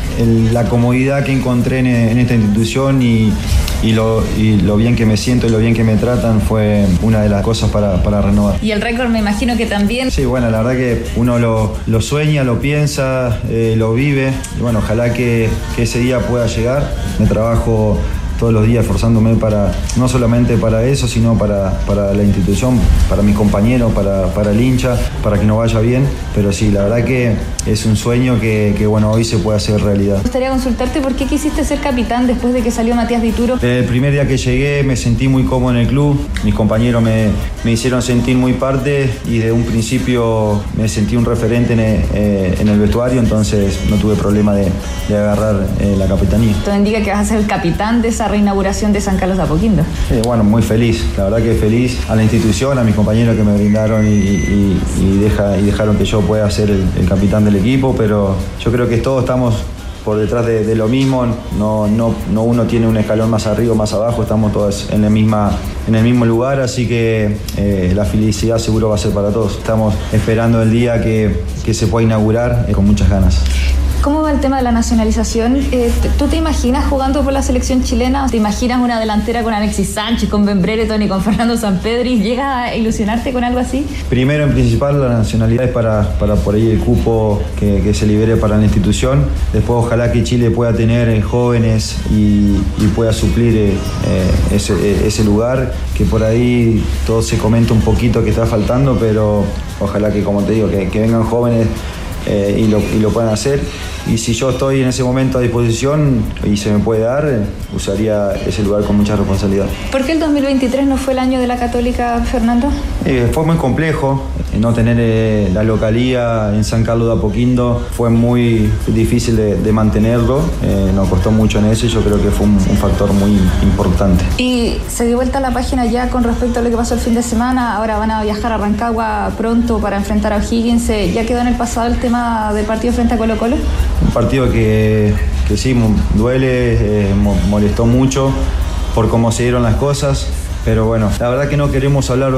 La comodidad que encontré en, en esta institución y, y lo, y lo bien que me siento y lo bien que me tratan fue una de las cosas para, para renovar. Y el récord me imagino que también. Sí, bueno, la verdad que uno lo, lo sueña, lo piensa, eh, lo vive. Y bueno, ojalá que, que ese día pueda llegar. Me trabajo todos los días esforzándome para, no solamente para eso, sino para, para la institución, para mis compañeros, para, para el hincha, para que nos vaya bien. Pero sí, la verdad que es un sueño que, que, bueno, hoy se puede hacer realidad. Me gustaría consultarte por qué quisiste ser capitán después de que salió Matías Dituro. El primer día que llegué me sentí muy cómodo en el club, mis compañeros me, me hicieron sentir muy parte y de un principio me sentí un referente en el, eh, en el vestuario, entonces no tuve problema de, de agarrar eh, la capitanía. Esto indica que vas a ser el capitán de esa reinauguración de San Carlos de Apoquindo. Eh, bueno, muy feliz, la verdad que feliz a la institución, a mis compañeros que me brindaron y, y- y deja- y dejaron que yo pueda ser el, capitán del equipo, pero yo creo que todos estamos por detrás de, lo mismo, no, no, no uno tiene un escalón más arriba o más abajo, estamos todos en, la misma, en el mismo lugar, así que eh, la felicidad seguro va a ser para todos. Estamos esperando el día que, que se pueda inaugurar eh, con muchas ganas. ¿Cómo va el tema de la nacionalización? Eh, ¿Tú te imaginas jugando por la selección chilena? ¿Te imaginas una delantera con Alexis Sánchez, con Ben Brereton y con Fernando Sampedri? ¿Llegas a ilusionarte con algo así? Primero, en principal, la nacionalidad es para, para por ahí el cupo que, se libere para la institución. Después, ojalá que Chile pueda tener eh, jóvenes y, pueda suplir eh, ese, lugar, que por ahí todo se comenta un poquito que está faltando, pero ojalá que, como te digo, que, vengan jóvenes y, lo, y lo puedan hacer. Y si yo estoy en ese momento a disposición y se me puede dar, usaría ese lugar con mucha responsabilidad. ¿Por qué el 2023 no fue el año de la Católica, Fernando? Eh, fue muy complejo no tener eh, la localía en San Carlos de Apoquindo. Fue muy difícil de, de mantenerlo. eh, nos costó mucho en eso y yo creo que fue un, un factor muy importante. Y se dio vuelta la página ya con respecto a lo que pasó el fin de semana. Ahora van a viajar a Rancagua pronto para enfrentar a O'Higgins. Eh, ¿Ya quedó en el pasado el tema del partido frente a Colo Colo? Un partido que, que sí, duele, eh, mo- molestó mucho por cómo se dieron las cosas. Pero bueno, la verdad que no queremos hablar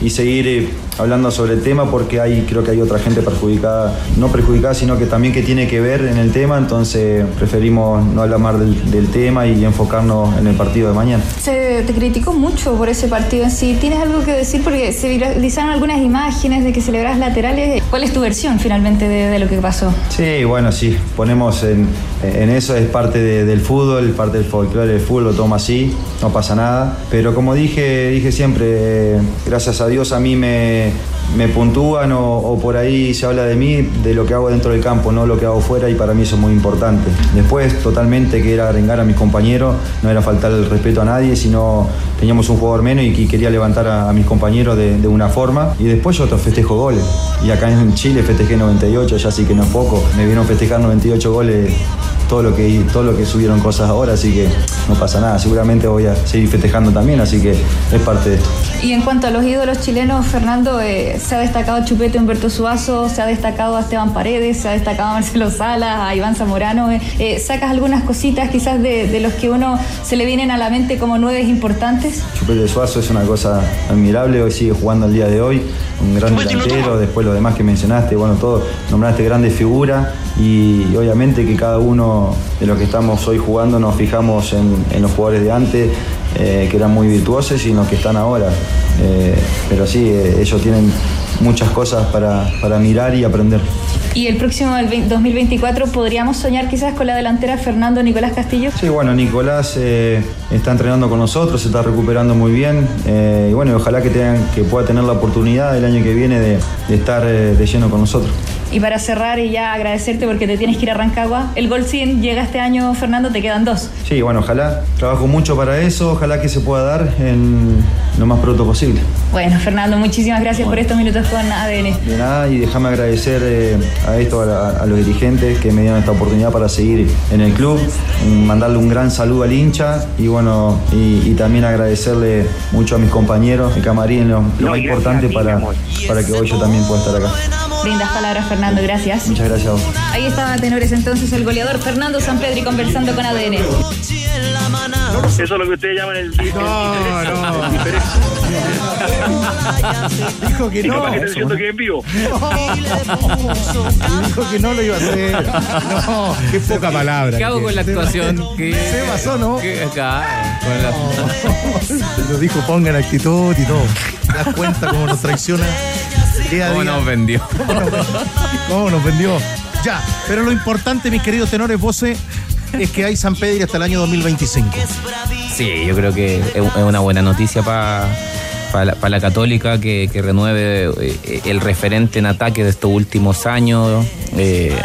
y seguir eh, hablando sobre el tema porque hay, creo que hay otra gente perjudicada, no perjudicada, sino que también que tiene que ver en el tema, entonces preferimos no hablar más del, del tema y enfocarnos en el partido de mañana. Se te criticó mucho por ese partido en sí. ¿Tienes algo que decir? Porque se viralizaron algunas imágenes de que celebrás laterales. ¿Cuál es tu versión finalmente de, de lo que pasó? Sí, bueno, sí, ponemos en, en eso, es parte de- del fútbol, parte del folclore del fútbol, lo toma así, no pasa nada. Pero como dije, dije siempre, eh, gracias a Dios a mí me, me puntúan o, por ahí se habla de mí, de lo que hago dentro del campo, no lo que hago fuera y para mí eso es muy importante. Después, totalmente, que era arengar a mis compañeros, no era faltar el respeto a nadie, sino teníamos un jugador menos y que quería levantar a, mis compañeros de, una forma. Y después yo festejo goles. Y acá en Chile festejé 98, ya sí que no es poco. Me vieron festejar 98 goles todo lo que todo lo que subieron cosas ahora, así que no pasa nada. Seguramente voy a seguir festejando también, así que es parte de esto. Y en cuanto a los ídolos chilenos, Fernando, eh, se ha destacado Chupete Humberto Suazo, se ha destacado a Esteban Paredes, se ha destacado a Marcelo Salas, a Iván Zamorano. eh, eh, ¿Sacas algunas cositas quizás de, de los que uno se le vienen a la mente como nueves importantes? Chupete Suazo es una cosa admirable, hoy sigue jugando el día de hoy, un gran delantero, después lo demás que mencionaste, bueno, todo, nombraste grandes figuras y, y obviamente que cada uno de los que estamos hoy jugando nos fijamos en, en los jugadores de antes, eh, que eran muy virtuosos y en los que están ahora. Eh, pero sí, eh, ellos tienen muchas cosas para, para mirar y aprender. Y el próximo el 20 2024 podríamos soñar quizás con la delantera Fernando Nicolás Castillo. Sí, bueno, Nicolás eh, está entrenando con nosotros, se está recuperando muy bien eh, y bueno, ojalá que, tengan, que pueda tener la oportunidad el año que viene de, de estar eh, de lleno con nosotros. Y para cerrar y ya agradecerte porque te tienes que ir a Rancagua, el gol 100 llega este año, Fernando, te quedan dos. Sí, bueno, ojalá. Trabajo mucho para eso, ojalá que se pueda dar en lo más pronto posible. Bueno, Fernando, muchísimas gracias por estos minutos con ADN. De nada, y déjame agradecer eh, a esto, a, la- a los dirigentes que me dieron esta oportunidad para seguir en el club, mandarle un gran saludo al hincha y bueno, y, y también agradecerle mucho a mis compañeros, mi camarín, lo, lo más importante para, para que hoy yo también pueda estar acá. Lindas palabras, Fernando, gracias. Muchas gracias a vos. Ahí estaba Tenores entonces el goleador Fernando Sampedri conversando con ADN. Eso es lo que ustedes llaman el. No, no. Dijo que no. que en vivo. Dijo que no lo iba a hacer. No, qué poca palabra. ¿Qué hago con la actuación? ¿Qué, Se pasó, ¿no? qué acá? Con la- <laughs> Lo dijo, pongan actitud y todo. ¿Te das cuenta cómo nos traiciona día a ¿Cómo día? nos vendió? ¿Cómo nos vendió? Ya, pero lo importante, mis queridos tenores voces, es que hay San Pedro hasta el año 2025. Sí, yo creo que es una buena noticia para la, pa la Católica que, que renueve eh, el referente en ataque de estos últimos años. Eh,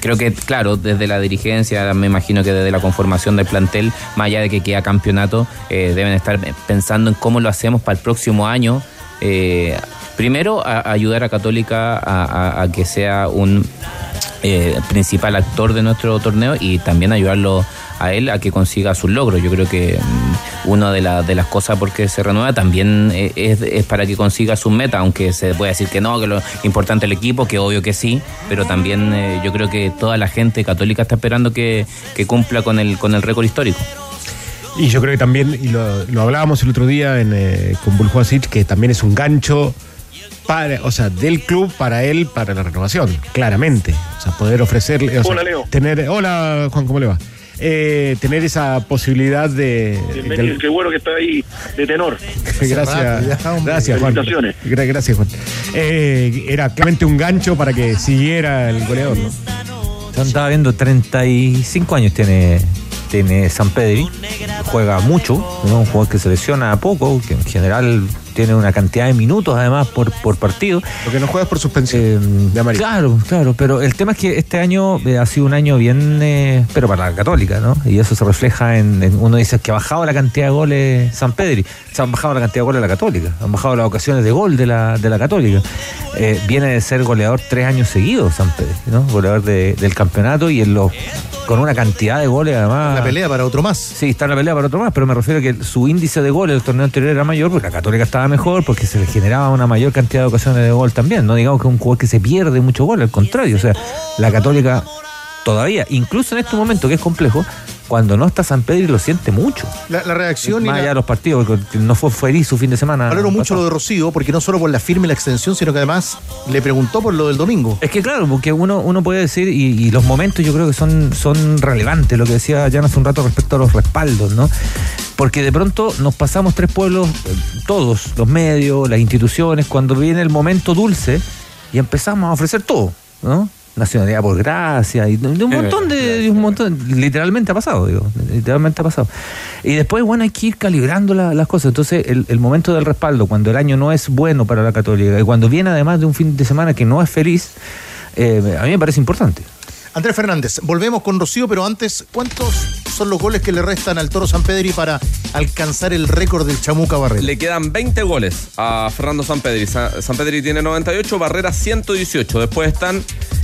creo que, claro, desde la dirigencia, me imagino que desde la conformación del plantel, más allá de que queda campeonato, eh, deben estar pensando en cómo lo hacemos para el próximo año. Eh, primero, a- ayudar a Católica a, que sea un eh, principal actor de nuestro torneo y también ayudarlo a él a que consiga sus logros. Yo creo que mm, una de, la- de las cosas por qué se renueva también eh, es, para que consiga sus metas, aunque se puede decir que no, que lo importante el equipo, que obvio que sí, pero también eh, yo creo que toda la gente católica está esperando que, que cumpla con el, con el récord histórico. Y yo creo que también, y lo, lo hablábamos el otro día en, eh, con Buljoasic, que también es un gancho para, o sea, del club para él, para la renovación, claramente. O sea, poder ofrecerle. o sea, Hola, Leo. Tener, hola, Juan, ¿cómo le va? Eh, tener esa posibilidad de. Bienvenido, del- qué bueno que está ahí de tenor. <laughs> gracias, gracias, Juan. Gracias, Juan. Eh, era claramente un gancho para que siguiera el goleador, ¿no? Yo estaba viendo 35 años tiene, tiene San Pedri. Juega mucho, es un jugador que se lesiona poco, que en general tiene una cantidad de minutos además por, por partido. Lo que no juega es por suspensión de amarilla. Claro, claro, pero el tema es que este año eh, ha sido un año bien, eh, pero para la Católica, ¿no? Y eso se refleja en, en- uno dice que ha bajado la cantidad de goles San Pedri, se han bajado la cantidad de goles de la Católica, han bajado las ocasiones de gol de la, de la Católica. Eh, viene de ser goleador tres años seguidos San Pedri, ¿no? Goleador de- del campeonato y en los, con una cantidad de goles además. La pelea para otro más. Sí, está en la pelea para otro más, pero me refiero a que su índice de goles del torneo anterior era mayor porque la Católica estaba mejor, porque se le generaba una mayor cantidad de ocasiones de gol también. No digamos que un jugador que se pierde mucho gol, al contrario. O sea, la Católica todavía, incluso en este momento que es complejo, cuando no está San Pedro lo siente mucho. La, la reacción y Más la- allá de los partidos, porque no fue feliz su fin de semana. Valoro mucho pasado. lo de Rocío, porque no solo por la firma y la extensión, sino que además le preguntó por lo del domingo. Es que claro, porque uno, uno puede decir, y, y los momentos yo creo que son, son relevantes, lo que decía Jan hace un rato respecto a los respaldos, ¿no? Porque de pronto nos pasamos tres pueblos, todos, los medios, las instituciones, cuando viene el momento dulce y empezamos a ofrecer todo, ¿no? Nacionalidad por gracia y de un montón de, de un montón, literalmente ha pasado, digo, literalmente ha pasado. Y después, bueno, hay que ir calibrando la- las cosas. Entonces, el, el momento del respaldo, cuando el año no es bueno para la católica y cuando viene además de un fin de semana que no es feliz, eh, a mí me parece importante. Andrés Fernández, volvemos con Rocío, pero antes, ¿cuántos son los goles que le restan al Toro San Pedri para alcanzar el récord del Chamuca Barrera? Le quedan 20 goles a Fernando Sampedri. Sa- Sampedri tiene 98, Barrera 118. Después están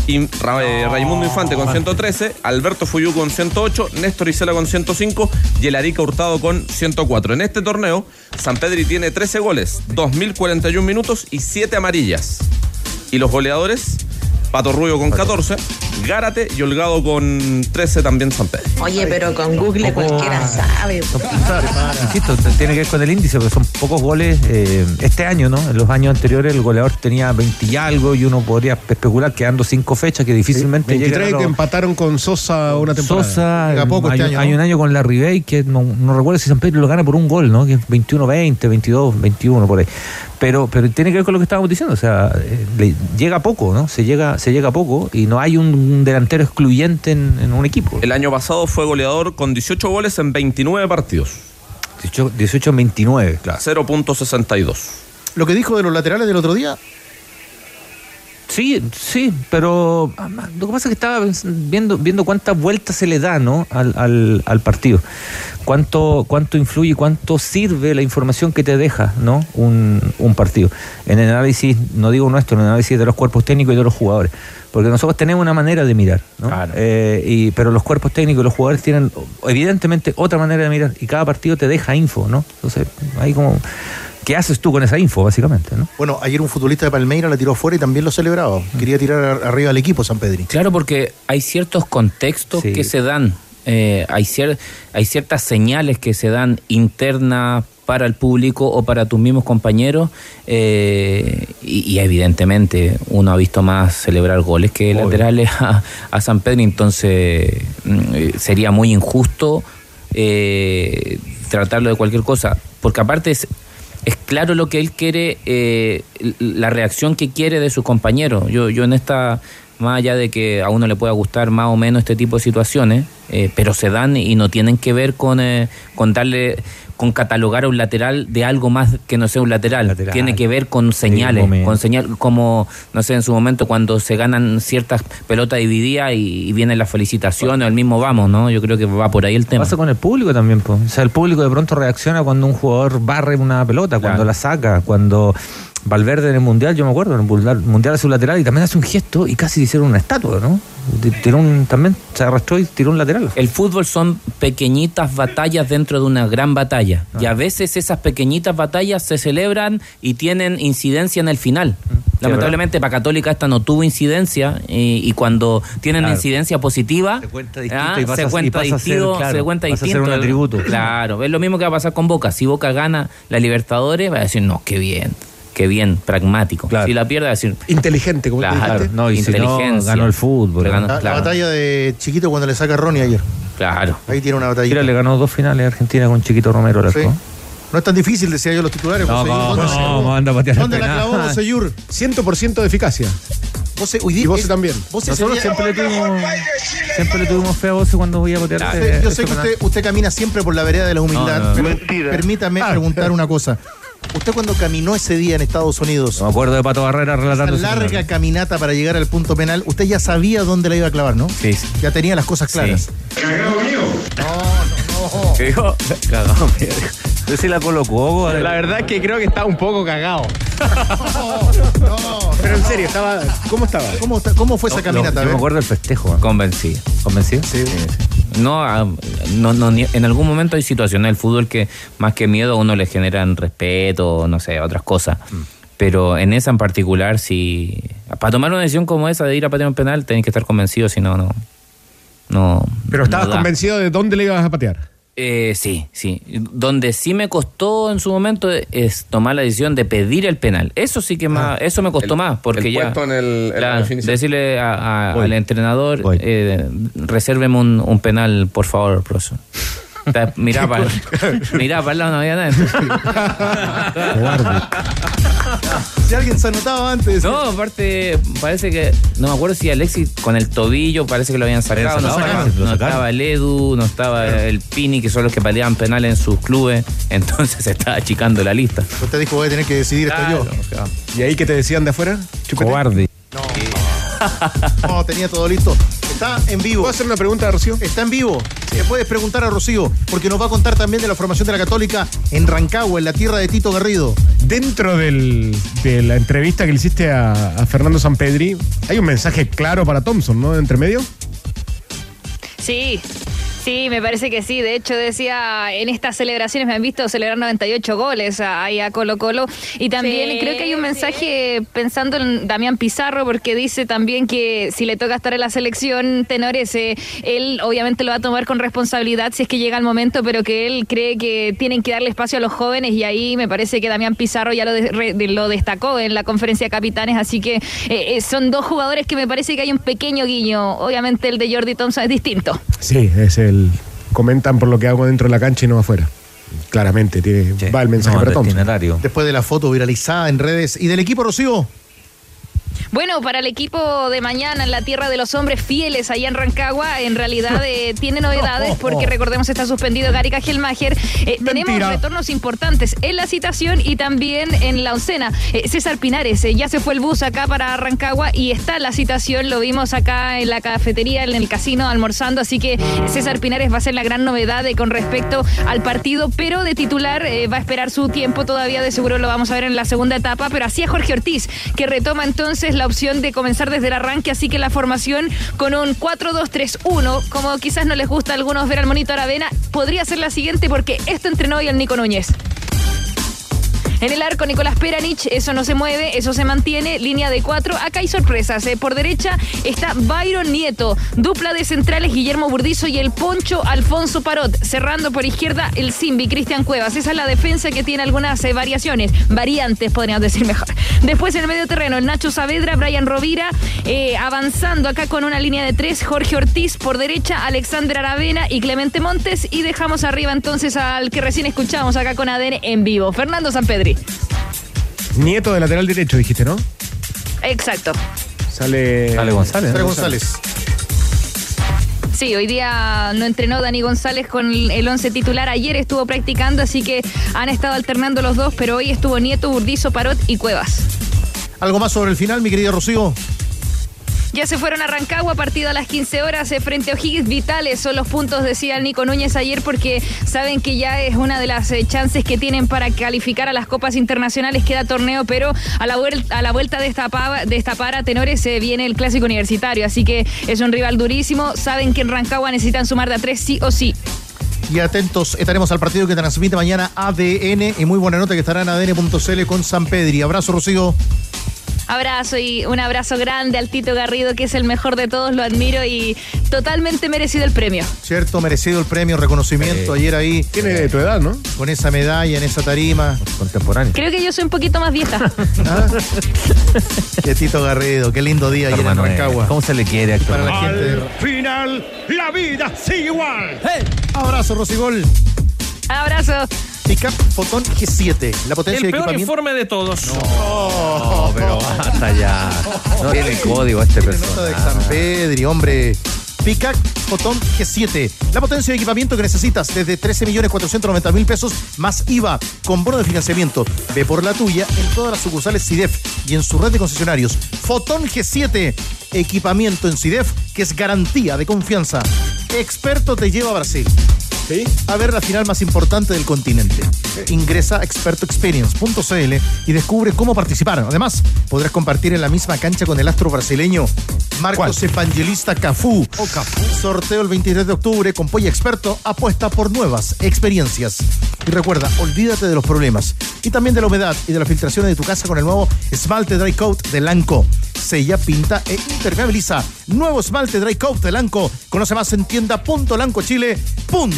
In- Ra- eh, Raimundo Infante con 113, Alberto Fuyú con 108, Néstor Isela con 105 y el Arica Hurtado con 104. En este torneo, Sampedri tiene 13 goles, 2.041 minutos y 7 amarillas. Y los goleadores, Pato Rubio con 14, Gárate y Holgado con 13 también Sampedri. Oye, pero con Google cualquiera sabe. Insisto, tiene que ver con el índice, porque son pocos goles eh, este año, ¿no? En los años anteriores el goleador tenía 20 y algo y uno podría especular quedando cinco fechas que difícilmente llegan a 23 los- que empataron con Sosa una temporada. Sosa, poco hay, este un- año, hay ¿no? un año con la Ribey que no, no recuerdo si San Pedro lo gana por un gol, ¿no? Que es 21-20, 22-21 por ahí. Pero, pero tiene que ver con lo que estábamos diciendo, o sea, eh, le- llega poco, ¿no? Se llega, se llega poco y no hay un delantero excluyente en, en un equipo. El año pasado fue goleador con 18 goles en 29 partidos. 18 29, claro. 0.62. Lo que dijo de los laterales del otro día, Sí, sí, pero ah, lo que pasa es que estaba viendo, viendo cuántas vueltas se le da ¿no? al, al, al partido. Cuánto, cuánto influye, cuánto sirve la información que te deja ¿no? un, un partido. En el análisis, no digo nuestro, en el análisis de los cuerpos técnicos y de los jugadores. Porque nosotros tenemos una manera de mirar, ¿no? Eh, y, pero los cuerpos técnicos y los jugadores tienen evidentemente otra manera de mirar y cada partido te deja info, ¿no? Entonces, ahí como, ¿qué haces tú con esa info, básicamente, ¿no? Bueno, ayer un futbolista de Palmeira la tiró afuera y también lo celebraba. Quería tirar ar- arriba al equipo San Pedri. Claro, porque hay ciertos contextos Sí. que se dan, eh, hay, cier- hay ciertas señales que se dan internas para el público o para tus mismos compañeros eh, y, y evidentemente uno ha visto más celebrar goles que laterales a, a San Pedro, entonces mm, eh, sería muy injusto eh, tratarlo de cualquier cosa, porque aparte es, es claro lo que él quiere, eh, la reacción que quiere de sus compañeros. Yo, yo en esta, más allá de que a uno le pueda gustar más o menos este tipo de situaciones, eh, pero se dan y no tienen que ver con, eh, con darle con catalogar a un lateral de algo más que no sea un lateral. Tiene que ver con señales, con señal, como, no sé, en su momento cuando se ganan ciertas pelotas divididas y, y vienen las felicitaciones, o el mismo vamos, ¿no? Yo creo que va por ahí el tema. Pasa con el público también, po. o sea, el público de pronto reacciona cuando un jugador barre una pelota, cuando la saca, cuando Valverde en el Mundial, yo me acuerdo, en el Mundial, mundial hace un lateral y también hace un gesto y casi hicieron una estatua, ¿no? Tiró un, también se arrastró y tiró un lateral. El fútbol son pequeñitas batallas dentro de una gran batalla. Y a veces esas pequeñitas batallas se celebran y tienen incidencia en el final. Lamentablemente para Católica esta no tuvo incidencia y, y cuando tienen Claro. incidencia positiva se cuenta distinto, y pasa- se cuenta y pasa a ser, distinto, claro, se cuenta a ser un atributo. Claro, es lo mismo que va a pasar con Boca. Si Boca gana la Libertadores va a decir, no, qué bien, qué bien, pragmático. Si la pierde decir... Inteligente, como Claro, dijiste. No, y si no, inteligencia. ganó el fútbol. Ganó- La, batalla de Chiquito cuando le saca a Ronnie ayer. Claro. Ahí tiene una batalla. Mira, le ganó dos finales a Argentina con Chiquito Romero. Sí. No es tan difícil, decía yo los titulares. No, José Yur. no, ¿Dónde no, se- ¿cómo anda a patear ¿Dónde la clavó José Yur? 100% de eficacia. Vos, Y vos es- también. Vos Nosotros siempre le tuvimos, siempre le tuvimos fe a vos cuando voy a patear. Usted- ese- yo sé que penal. usted, usted camina siempre por la vereda de la humildad. No, no, mentira. Permítame Ah. preguntar una cosa. Usted cuando caminó ese día en Estados Unidos, Me acuerdo de Pato Barrera esa relatando. ese larga penal. caminata para llegar al punto penal, usted ya sabía dónde la iba a clavar, ¿no? Sí, sí. Ya tenía las cosas claras. ¿Qué dijo? Cagado, dijo. Usted sí la colocó, La verdad es que creo que está un poco cagado. Pero en serio, estaba. ¿Cómo estaba? ¿Cómo, cómo fue esa No, caminata? yo A me acuerdo del festejo. ¿eh? Convencido. ¿Convencido? Sí. No, ah, no, no, ni- en algún momento hay situaciones del fútbol que más que miedo a uno le generan respeto, no sé, otras cosas. Mm. Pero en esa en particular, si para tomar una decisión como esa de ir a patear un penal, tenés que estar convencido, si no, no. No. Pero estabas no convencido de dónde le ibas a patear. Eh, sí, sí. Donde sí me costó en su momento es tomar la decisión de pedir el penal. Eso sí que más, eso me costó El- más, porque el ya. en el- en la decirle a- a- Voy. al entrenador, eh, resérveme un, un penal, por favor, profesor. <laughs> Mirá para mirá para el lado, no había nada. <laughs> <laughs> Si alguien se anotaba antes. No, aparte, parece que. No me acuerdo si Alexis con el tobillo parece que lo habían sacado. No, sacado, estaba- no el Edu, no estaba el Pini, que son los que pateaban penales en sus clubes. <laughs> Entonces se estaba achicando la lista. Usted dijo, voy a tener que decidir esto yo. Claro, claro. ¿Y ahí qué te decían de afuera? Chupete. Cobarde. <laughs> No, tenía todo listo. Está en vivo. ¿Puedo hacer una pregunta, Rocío? Está en vivo. Le puedes preguntar a Rocío, porque nos va a contar también de la formación de la Católica en Rancagua, en la tierra de Tito Garrido. Dentro del- de la entrevista que le hiciste a, a Fernando Sampedri, hay un mensaje claro para Thompson, ¿no? De entre medio. Sí, sí, me parece que sí. De hecho, decía, en estas celebraciones me han visto celebrar 98 goles a- ahí a Colo Colo. Y también Sí, creo que hay un mensaje pensando en Damián Pizarro, porque dice también que si le toca estar en la selección, Tenores, eh, él obviamente lo va a tomar con responsabilidad si es que llega el momento, pero que él cree que tienen que darle espacio a los jóvenes. Y ahí me parece que Damián Pizarro ya lo, de- re- de- lo destacó en la conferencia de capitanes. Así que eh, eh, son dos jugadores que me parece que hay un pequeño guiño. Obviamente el de Jordi Thompson es distinto. Sí, es el. Comentan por lo que hago dentro de la cancha y no afuera. Claramente, tiene, va el mensaje No, para. Después de la foto viralizada en redes. ¿Y del equipo, Rocío? Bueno, para el equipo de mañana en la Tierra de los Hombres Fieles, allá en Rancagua, en realidad eh, <laughs> tiene novedades porque recordemos está suspendido Gary Cajelmacher. Eh, tenemos retornos importantes en la citación y también en la oncena. Eh, César Pinares, eh, ya se fue el bus acá para Rancagua y está la citación, lo vimos acá en la cafetería, en el casino, almorzando, así que César Pinares va a ser la gran novedad con respecto al partido, pero de titular va a esperar su tiempo todavía, de seguro lo vamos a ver en la segunda etapa, pero así es Jorge Ortiz, que retoma entonces la opción de comenzar desde el arranque, así que la formación con un 4-2-3-1, como quizás no les gusta a algunos ver al monito Aravena, podría ser la siguiente porque esto entrenó hoy el Nico Núñez. En el arco, Nicolás Peranich, eso no se mueve, eso se mantiene. Línea de cuatro. Acá hay sorpresas. eh. Por derecha está Byron Nieto. Dupla de centrales, Guillermo Burdizo y el Poncho Alfonso Parot. Cerrando por izquierda, el Simbi, Cristian Cuevas. Esa es la defensa que tiene algunas eh, variaciones, variantes, podríamos decir mejor. <laughs> Después en el medio terreno, el Nacho Saavedra, Brian Rovira. eh, avanzando acá con una línea de tres, Jorge Ortiz. Por derecha, Alexander Aravena y Clemente Montes. Y dejamos arriba entonces al que recién escuchamos acá con ADN en vivo, Fernando Sanpedri. Nieto de lateral derecho, dijiste, ¿no? Exacto. Sale. Sale González. Sale González. Sí, hoy día no entrenó Dani González con el 11 titular. Ayer estuvo practicando, así que han estado alternando los dos, pero hoy estuvo Nieto, Burdizo, Parot y Cuevas. ¿Algo más sobre el final, mi querida Rocío? Ya se fueron a Rancagua, partido a las 15 horas eh, frente a O'Higgins. Vitales son los puntos, decía Nico Núñez ayer, porque saben que ya es una de las eh, chances que tienen para calificar a las copas internacionales. Queda torneo, pero a la, vuelta de esta, para tenores se viene el clásico universitario. Así que es un rival durísimo. Saben que en Rancagua necesitan sumar de a tres sí o sí. Y atentos, estaremos al partido que transmite mañana ADN y muy buena nota que estará en adn.cl con San Pedri. Abrazo, Rocío. Abrazo y un abrazo grande al Tito Garrido, que es el mejor de todos, lo admiro y totalmente merecido el premio. Cierto, merecido el premio, reconocimiento. Ayer ahí. Tiene tu edad, ¿no? Con esa medalla en esa tarima. Contemporáneo. Creo que yo soy un poquito más vieja. <laughs> Que Tito Garrido, qué lindo día ayer en eh, Rancagua. ¿Cómo se le quiere a Héctor Para la Manuel? gente de final, la vida sigue igual. Abrazo, Rosigol. Abrazo. Pickup Fotón G7. La potencia El de peor equipamiento. informe de todos. No, pero basta ya. No tiene código este de personaje. San Pedri, hombre. Pickup Fotón G7. La potencia de equipamiento que necesitas desde 13.490.000 pesos más IVA con bono de financiamiento. Ve por la tuya en todas las sucursales CIDEF y en su red de concesionarios. Fotón G7. Equipamiento en CIDEF que es garantía de confianza. Experto te lleva a Brasil. A ver la final más importante del continente. Ingresa a expertoexperience.cl y descubre cómo participar. Además, podrás compartir en la misma cancha con el astro brasileño Marcos Evangelista Cafú. Sorteo el 23 de octubre con Polla Experto. Apuesta por nuevas experiencias. Y recuerda, olvídate de los problemas y también de la humedad y de la filtración de tu casa con el nuevo esmalte Dry Coat de Lanco. Sella, pinta e impermeabiliza. Nuevo esmalte Dry Coat de Lanco. Conoce más en tienda.lancochile.com.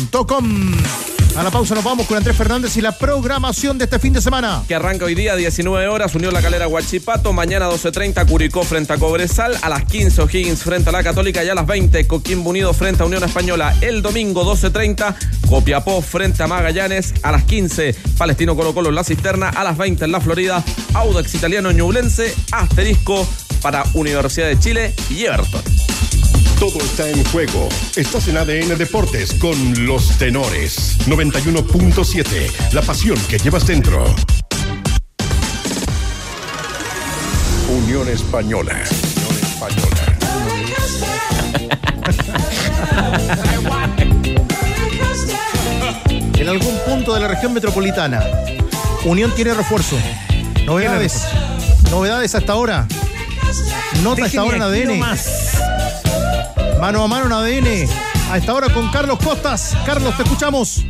A la pausa nos vamos con Andrés Fernández y la programación de este fin de semana. Que arranca hoy día 19 horas, Unión La Calera Huachipato, mañana 12.30 Curicó frente a Cobresal, a las 15 O'Higgins frente a la Católica y a las 20 Coquimbo Unido frente a Unión Española. El domingo 12.30 Copiapó frente a Magallanes, a las 15 Palestino Colo Colo en la Cisterna, a las 20 en la Florida, Audax Italiano Ñublense, Asterisco para Universidad de Chile y Everton. Todo está en juego. Estás en ADN Deportes con los tenores. 91.7. La pasión que llevas dentro. Unión Española. Unión Española. <laughs> En algún punto de la región metropolitana, Unión tiene refuerzo. Novedades. Novedades hasta ahora. Nota hasta ahora en ADN. Mano a mano en ADN. A esta hora con Carlos Costas. Carlos, te escuchamos.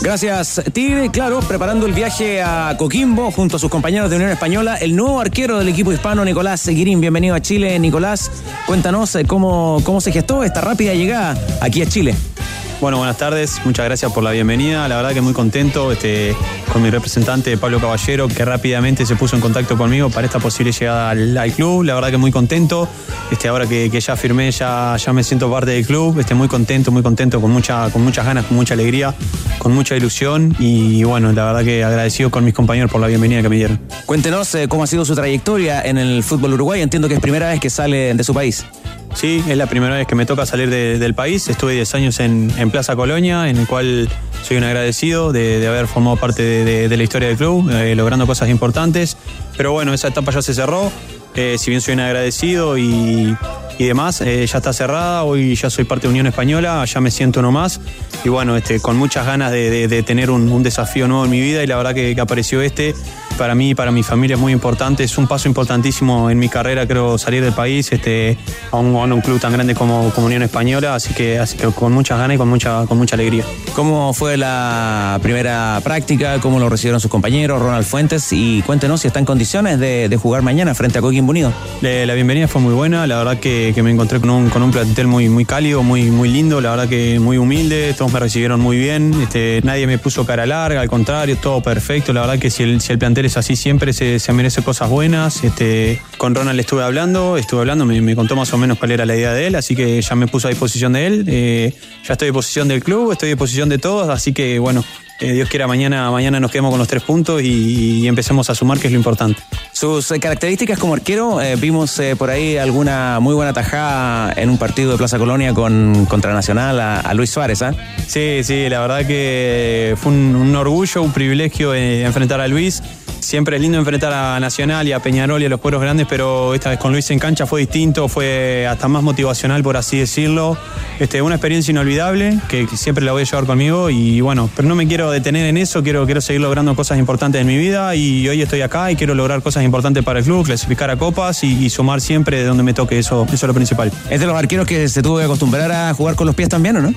Gracias, Tigre. Claro, preparando el viaje a Coquimbo junto a sus compañeros de Unión Española, el nuevo arquero del equipo hispano, Nicolás Seguirín. Bienvenido a Chile, Nicolás. Cuéntanos eh, cómo, cómo se gestó esta rápida llegada aquí a Chile. Bueno, buenas tardes, muchas gracias por la bienvenida. La verdad que muy contento este, con mi representante Pablo Caballero, que rápidamente se puso en contacto conmigo para esta posible llegada al, club. La verdad que muy contento. Este, ahora que, que ya firmé, ya, ya me siento parte del club. Este, muy contento, muy contento, con, mucha, con muchas ganas, con mucha alegría, con mucha ilusión. Y bueno, la verdad que agradecido con mis compañeros por la bienvenida que me dieron. Cuéntenos eh, cómo ha sido su trayectoria en el fútbol uruguayo. Entiendo que es primera vez que sale de su país. Sí, es la primera vez que me toca salir de- del país. Estuve 10 años en, Plaza Colonia, en el cual soy un agradecido de, haber formado parte de, la historia del club, eh, logrando cosas importantes. Pero bueno, esa etapa ya se cerró. Eh, si bien soy un agradecido y, demás, eh, ya está cerrada. Hoy ya soy parte de Unión Española, ya me siento uno más. Y bueno, este, con muchas ganas de, tener un, desafío nuevo en mi vida. Y la verdad que apareció este. Para mí y para mi familia es muy importante. Es un paso importantísimo en mi carrera, creo, salir del país este, a, un, a un club tan grande como, como Unión Española. Así que, así que con muchas ganas y con mucha, con mucha alegría. ¿Cómo fue la primera práctica? ¿Cómo lo recibieron sus compañeros, Ronald Fuentes? Y cuéntenos si está en condiciones de, de jugar mañana frente a Coquimbo Unido. Le- La bienvenida fue muy buena, la verdad que, que me encontré con un, con un plantel muy, muy cálido, muy, muy lindo, la verdad que muy humilde, todos me recibieron muy bien, este, nadie me puso cara larga, al contrario, todo perfecto, la verdad que si el, si el plantel es así siempre se, se merece cosas buenas, este, con Ronald estuve hablando, estuve hablando, me, me contó más o menos cuál era la idea de él, así que ya me puso a disposición de él, eh, ya estoy a disposición del club, estoy a disposición de todos, así que bueno, eh, Dios quiera mañana, mañana nos quedemos con los tres puntos y, y empecemos a sumar, que es lo importante. Sus eh, características como arquero, eh, vimos por ahí alguna muy buena tajada en un partido de Plaza Colonia con, contra Nacional a, a Luis Suárez, ¿ah? Sí, sí, la verdad que fue un, un orgullo, un privilegio enfrentar a Luis. Siempre es lindo enfrentar a Nacional y a Peñarol y a los pueblos grandes, pero esta vez con Luis en cancha fue distinto, fue hasta más motivacional, por así decirlo. Este, una experiencia inolvidable que, que siempre la voy a llevar conmigo y bueno, pero no me quiero detener en eso, quiero, quiero seguir logrando cosas importantes en mi vida y hoy estoy acá y quiero lograr cosas importantes para el club, clasificar a copas y, y sumar siempre de donde me toque, eso, eso es lo principal. Es de los arqueros que se tuvo que acostumbrar a jugar con los pies también, ¿o no?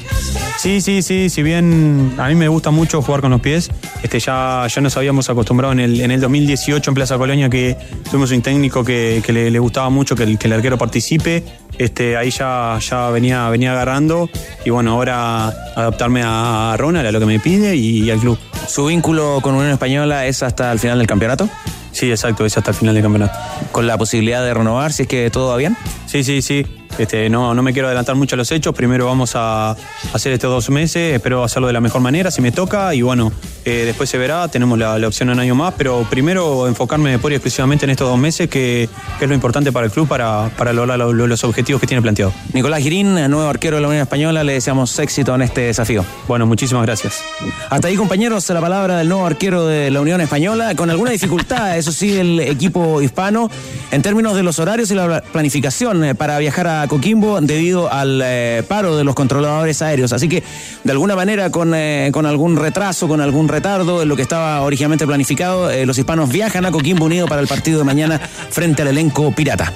Sí, sí, sí, si bien a mí me gusta mucho jugar con los pies, este, ya, ya nos habíamos acostumbrado en el, en el 2018 en Plaza Colonia que tuvimos un técnico que, que le, le gustaba mucho que el, que el arquero participe, este, ahí ya, ya venía, venía agarrando y bueno, ahora adaptarme a Ronald, a lo que me pide y, al club. ¿Su vínculo con Unión Española es hasta el final del campeonato? Sí, exacto, es hasta el final del campeonato. ¿Con la posibilidad de renovar si es que todo va bien? Sí, sí, sí. Este, no, no me quiero adelantar mucho a los hechos. Primero vamos a hacer estos dos meses. Espero hacerlo de la mejor manera, si me toca. Y bueno, eh, después se verá. Tenemos la, la opción un año más. Pero primero enfocarme pura y exclusivamente en estos dos meses, que, que es lo importante para el club, para, para lograr lo- lo- los objetivos que tiene planteado. Nicolás Girín, nuevo arquero de la Unión Española, le deseamos éxito en este desafío. Bueno, muchísimas gracias. Hasta ahí, compañeros, la palabra del nuevo arquero de la Unión Española, con alguna dificultad, <laughs> eso sí, el equipo hispano, en términos de los horarios y la planificación eh, para viajar a Coquimbo debido al eh, paro de los controladores aéreos. Así que, de alguna manera, con, eh, con algún retraso, con algún retardo en lo que estaba originalmente planificado, eh, los hispanos viajan a Coquimbo Unido para el partido de mañana frente al elenco pirata.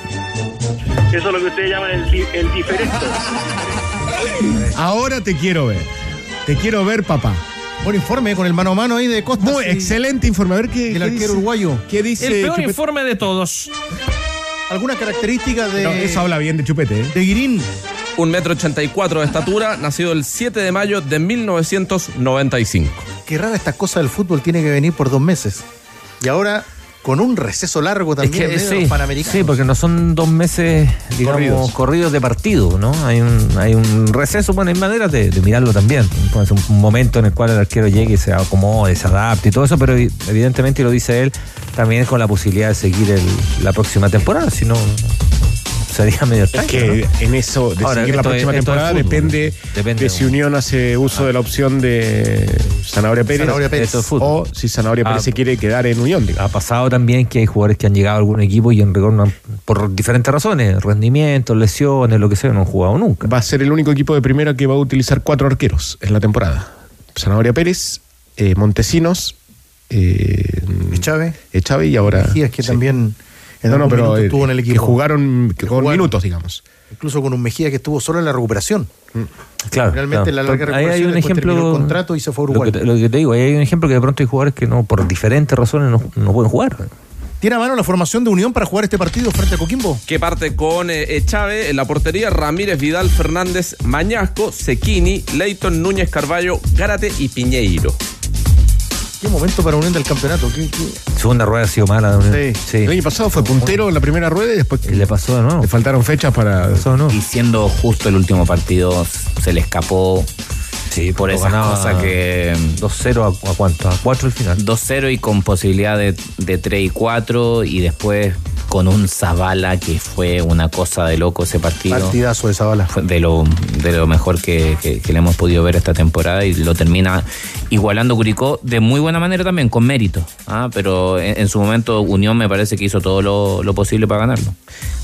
Eso es lo que ustedes llaman el, di- el diferente. Ahora te quiero ver. Te quiero ver, papá. Buen informe con el mano a mano ahí de Costa. Muy excelente informe. A ver qué. El qué arquero uruguayo. ¿Qué dice? El peor informe de todos. ¿Alguna característica de. No, eso habla bien de Chupete, ¿eh? De Guirín. Un metro ochenta y cuatro de estatura, nacido el 7 de mayo de 1995. Qué rara esta cosa del fútbol tiene que venir por dos meses. Y ahora con un receso largo Es también que en medio de sí, los panamericanos. sí, porque no son dos meses, digamos, Corridos. corridos, de partido, ¿no? Hay un, hay un receso, bueno, hay maneras de, de mirarlo también. Ser un, un momento en el cual el arquero llegue y se acomode, se adapte y todo eso, pero evidentemente, y lo dice él, también con la posibilidad de seguir el- la próxima temporada, si no, sería medio Es extraño, que ¿no? en eso, de Ahora, seguir la es- próxima es temporada, fútbol. depende, Depende de si Unión hace uso de la opción de Zanahoria Pérez, Zanahoria Pérez. Esto es fútbol. o si Zanahoria Pérez Ah, se quiere quedar en Unión. digamos. Ha pasado también que hay jugadores que han llegado a algún equipo y en rigor no han- por diferentes razones, rendimientos, lesiones, lo que sea, no han jugado nunca. Va a ser el único equipo de primera que va a utilizar cuatro arqueros en la temporada. Zanahoria Pérez, eh, Montesinos, eh, Chávez. Echave y ahora... Mejías, que sí. también No, no, pero eh, estuvo en el que equipo. jugaron que con jugaron. minutos, digamos. Incluso con un Mejía que estuvo solo en la recuperación. Claro. Realmente claro. la larga Ahí hay recuperación un ejemplo. el contrato y se fue a Lo Uruguay. que, te, lo que te digo, ahí hay un ejemplo que de pronto hay jugadores que no, por diferentes razones no, no pueden jugar. ¿Tiene a mano la formación de Unión para jugar este partido frente a Coquimbo? Que parte con eh, Chávez en la portería, Ramírez, Vidal, Fernández, Mañasco, Sequini, Leighton, Núñez, Carballo, Gárate y Piñeiro. Qué momento para Unión del campeonato. ¿Qué, qué? Segunda rueda ha sido mala. de Unión. Sí. El año pasado fue puntero en la primera rueda y después Y le pasó de nuevo. le faltaron fechas para. Nuevo. Y siendo justo el último partido, se le escapó Sí, por esas cosas que 2-0 a, a cuánto? A 4 al final. 2-0 y con posibilidad de, de 3 y 4 y después con un Zavala que fue una cosa de loco ese partido. Partidazo de Zabala. Fue de lo, de lo mejor que, que- que le hemos podido ver esta temporada y lo termina igualando Curicó de muy buena manera también, con mérito. ¿ah? Pero en, en su momento Unión me parece que hizo todo lo, lo posible para ganarlo.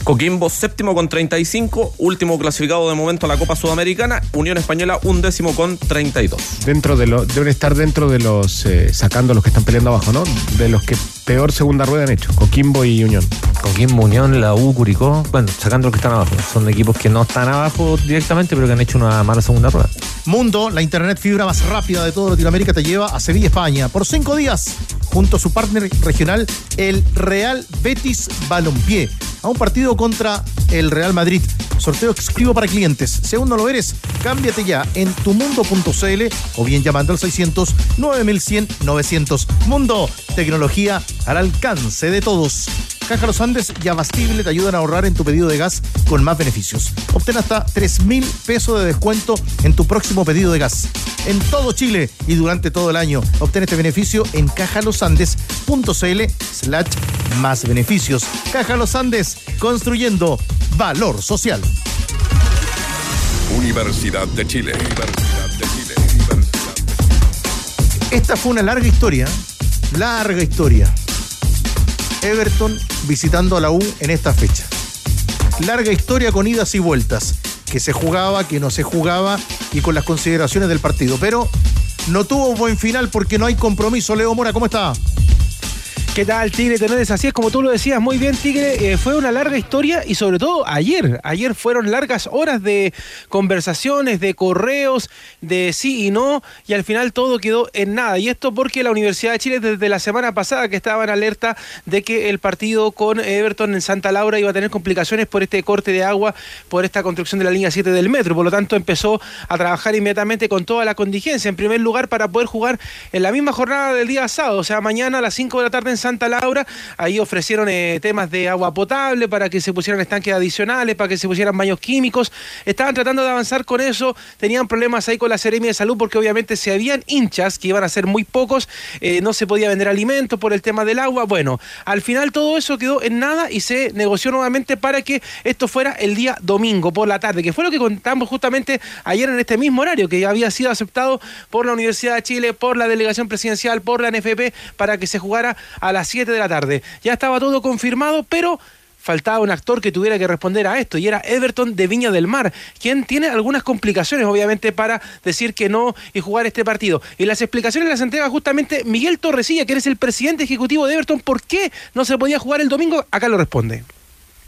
Coquimbo séptimo con 35, último clasificado de momento a la Copa Sudamericana, Unión Española undécimo con 32. Dentro de lo, deben estar dentro de los, eh, sacando los que están peleando abajo, ¿no? De los que peor segunda rueda han hecho, Coquimbo y Unión. Coquimbo, Unión, la U, Curicó, bueno, sacando los que están abajo. Son equipos que no están abajo directamente, pero que han hecho una mala segunda rueda. Mundo, la internet fibra más rápida de toda Latinoamérica, te lleva a Sevilla, España, por cinco días, junto a su partner regional, el Real Betis Balompié, a un partido contra el Real Madrid. Sorteo exclusivo para clientes. Si no lo eres, cámbiate ya en tumundo.cl o bien llamando al 600 9100 900. Mundo, tecnología al alcance de todos. Caja Los Andes y Abastible te ayudan a ahorrar en tu pedido de gas con más beneficios. Obtén hasta 3 mil pesos de descuento en tu próximo pedido de gas. En todo Chile y durante todo el año. Obtén este beneficio en cajalosandes.cl slash más beneficios. Caja Los Andes, construyendo valor social. Universidad de Chile. Universidad de Chile. Esta fue una larga historia, larga historia. Everton visitando a la U en esta fecha. Larga historia con idas y vueltas, que se jugaba, que no se jugaba y con las consideraciones del partido. Pero no tuvo buen final porque no hay compromiso. Leo Mora, ¿cómo está? ¿Qué tal, Tigre Tenores? Así es como tú lo decías muy bien, Tigre. eh, fue una larga historia y sobre todo ayer. Ayer fueron largas horas de conversaciones, de correos, de sí y no, y al final todo quedó en nada. Y esto porque la Universidad de Chile desde la semana pasada que estaba en alerta de que el partido con Everton en Santa Laura iba a tener complicaciones por este corte de agua, por esta construcción de la línea 7 del metro. Por lo tanto, empezó a trabajar inmediatamente con toda la contingencia. En primer lugar, para poder jugar en la misma jornada del día sábado, o sea, mañana a las 5 de la tarde en Santa Laura. Ahí ofrecieron eh, temas de agua potable para que se pusieran estanques adicionales, para que se pusieran baños químicos. Estaban tratando de avanzar con eso. Tenían problemas ahí con la Seremia de Salud porque obviamente si habían hinchas, que iban a ser muy pocos, eh, no se podía vender alimentos por el tema del agua. Bueno, al final todo eso quedó en nada y se negoció nuevamente para que esto fuera el día domingo por la tarde, que fue lo que contamos justamente ayer en este mismo horario, que había sido aceptado por la Universidad de Chile, por la delegación presidencial, por la NFP, para que se jugara a las 7 de la tarde. Ya estaba todo confirmado, pero faltaba un actor que tuviera que responder a esto y era Everton de Viña del Mar, quien tiene algunas complicaciones obviamente para decir que no y jugar este partido. Y las explicaciones las entrega justamente Miguel Torresilla, que es el presidente ejecutivo de Everton. ¿Por qué no se podía jugar el domingo? Acá lo responde.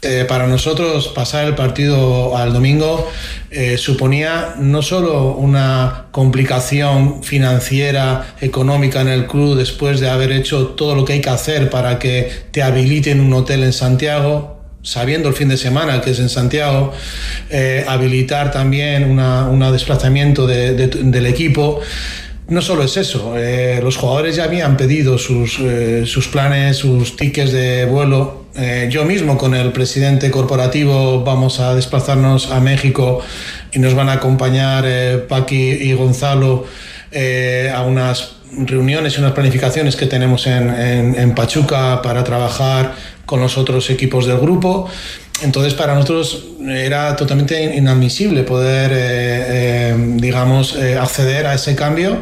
Eh, para nosotros pasar el partido al domingo eh, suponía no solo una complicación financiera, económica en el club después de haber hecho todo lo que hay que hacer para que te habiliten un hotel en Santiago, sabiendo el fin de semana que es en Santiago, eh, habilitar también una, una desplazamiento de- de- del equipo. No solo es eso, eh, los jugadores ya habían pedido sus, eh, sus planes, sus tickets de vuelo. Eh, yo mismo con el presidente corporativo vamos a desplazarnos a México y nos van a acompañar Paqui y Gonzalo a unas reuniones y unas planificaciones que tenemos en, en- en Pachuca para trabajar con los otros equipos del grupo. Entonces para nosotros era totalmente inadmisible poder, eh, eh, digamos, eh, acceder a ese cambio.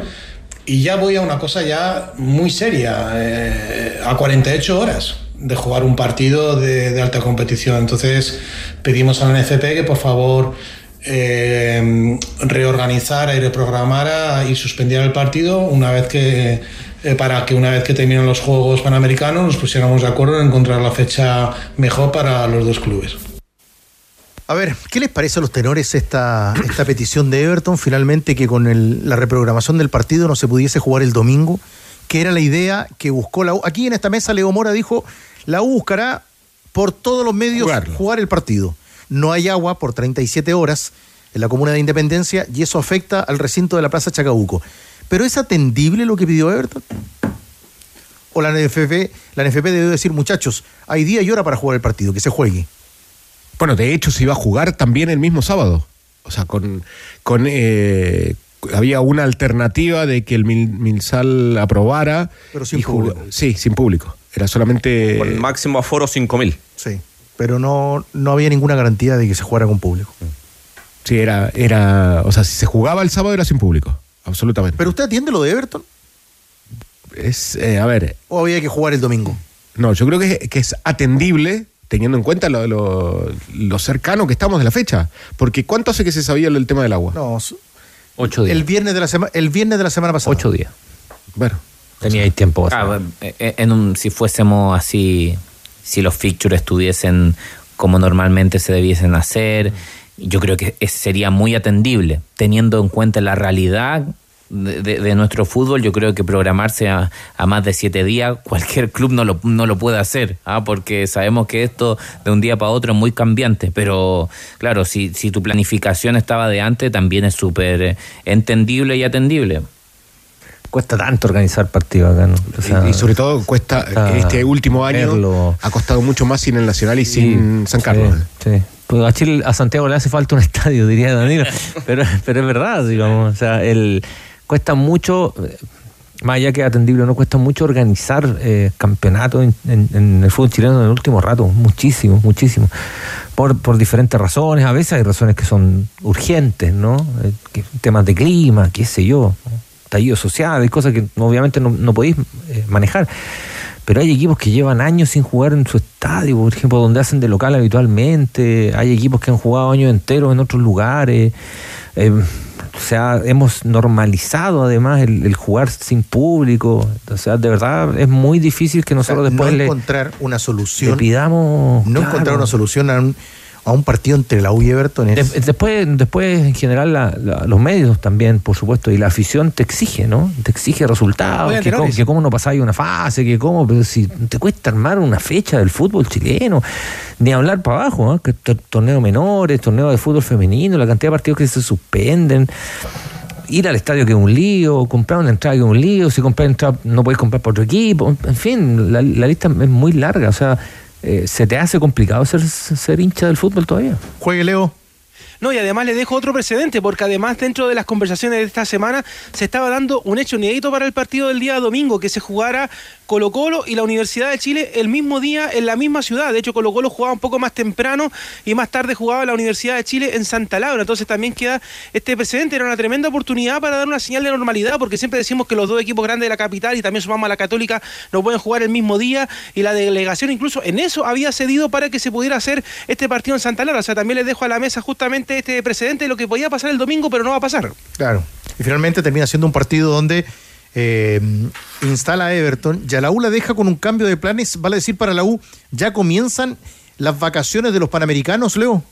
Y ya voy a una cosa ya muy seria, eh, a 48 horas de jugar un partido de, de alta competición. Entonces pedimos a la NFP que por favor eh, reorganizara y reprogramara y suspendiera el partido una vez que eh, para que una vez que terminan los Juegos Panamericanos nos pusiéramos de acuerdo en encontrar la fecha mejor para los dos clubes. A ver, ¿qué les parece a los tenores esta, esta petición de Everton? Finalmente que con el- la reprogramación del partido no se pudiese jugar el domingo, que era la idea que buscó la U. Aquí en esta mesa Leo Mora dijo, La U buscará por todos los medios Jugarlo. jugar el partido. No hay agua por 37 horas en la comuna de Independencia y eso afecta al recinto de la Plaza Chacabuco. ¿Pero es atendible lo que pidió Everton? ¿O la NFP, la NFP debió decir, muchachos, hay día y hora para jugar el partido, que se juegue? Bueno, de hecho se iba a jugar también el mismo sábado. O sea, con, con eh, había una alternativa de que el Mil- Milsal aprobara. Pero sin público. Sí, sin público. Era solamente. Con máximo aforo 5.000. Sí. Pero no, no había ninguna garantía de que se jugara con público. Sí, era, era. O sea, si se jugaba el sábado era sin público. Absolutamente. ¿Pero usted atiende lo de Everton? Es, eh, a ver, ¿O había que jugar el domingo? no, yo creo que, que es atendible teniendo en cuenta lo, lo- lo cercano que estamos de la fecha. Porque ¿cuánto hace que se sabía el tema del agua? No, Ocho días. el viernes de la semana, el viernes de la semana pasada. Ocho días. Bueno. Tenía ahí tiempo. Ah, eh, en un, si fuésemos así, si los fixtures estuviesen como normalmente se debiesen hacer, yo creo que es- sería muy atendible, teniendo en cuenta la realidad de, de- de nuestro fútbol, yo creo que programarse a, a más de siete días, cualquier club no lo, no lo puede hacer, ¿ah? porque sabemos que esto de un día para otro es muy cambiante, pero claro, si, si tu planificación estaba de antes, también es súper eh, entendible y atendible. Cuesta tanto organizar partidos acá, ¿no? O sea, y, y sobre todo cuesta, cuesta este último año verlo. ha costado mucho más sin el Nacional y sin San Carlos. Sí, sí. Pues a Chile, a Santiago le hace falta un <laughs> estadio, diría Danilo. pero, pero es verdad, digamos. O sea, el, cuesta mucho, eh, más allá que atendible, no cuesta mucho organizar eh, campeonatos en, en- en el fútbol chileno en el último rato. Muchísimo, muchísimo. Por, por diferentes razones. A veces hay razones que son urgentes, ¿no? Eh, temas de clima, qué sé yo. Estallido social, hay cosas que obviamente no, no podéis eh, manejar. Pero hay equipos que llevan años sin jugar en su estadio, por ejemplo, donde hacen de local habitualmente. Hay equipos que han jugado años enteros en otros lugares. Eh, o sea, hemos normalizado además el, el jugar sin público. O sea, de verdad es muy difícil que O sea, nosotros después no le, encontrar una solución. le pidamos. no claro. encontrar una solución a un, a un partido entre la U y Everton es- De- después, después, en general, la- la- los medios también, por supuesto, y la afición te exige, ¿no? Te exige resultados, que, cómo, que cómo no pasáis una fase, que cómo, pero si te cuesta armar una fecha del fútbol chileno, ni hablar para abajo, ¿no? que tor- torneos menores, torneos de fútbol femenino, la cantidad de partidos que se suspenden. Ir al estadio que es un lío, comprar una entrada que es un lío, si comprar entrada no podéis comprar para otro equipo, en fin, la, la lista es muy larga, o sea, eh, se te hace complicado ser, ser hincha del fútbol todavía. Juegue Leo. No, y además le dejo otro precedente, porque además dentro de las conversaciones de esta semana se estaba dando un hecho inédito para el partido del día domingo, que se jugara Colo Colo y la Universidad de Chile el mismo día en la misma ciudad. De hecho, Colo Colo jugaba un poco más temprano y más tarde jugaba la Universidad de Chile en Santa Laura. Entonces también queda este precedente, era una tremenda oportunidad para dar una señal de normalidad, porque siempre decimos que los dos equipos grandes de la capital y también sumamos a la Católica no pueden jugar el mismo día y la delegación incluso en eso había cedido para que se pudiera hacer este partido en Santa Laura. O sea, también les dejo a la mesa justamente este precedente de lo que podía pasar el domingo, pero no va a pasar. Claro. Y finalmente termina siendo un partido donde eh, instala Everton. Ya la U la deja con un cambio de planes. Vale decir para la U, ya comienzan las vacaciones de los panamericanos, Leo.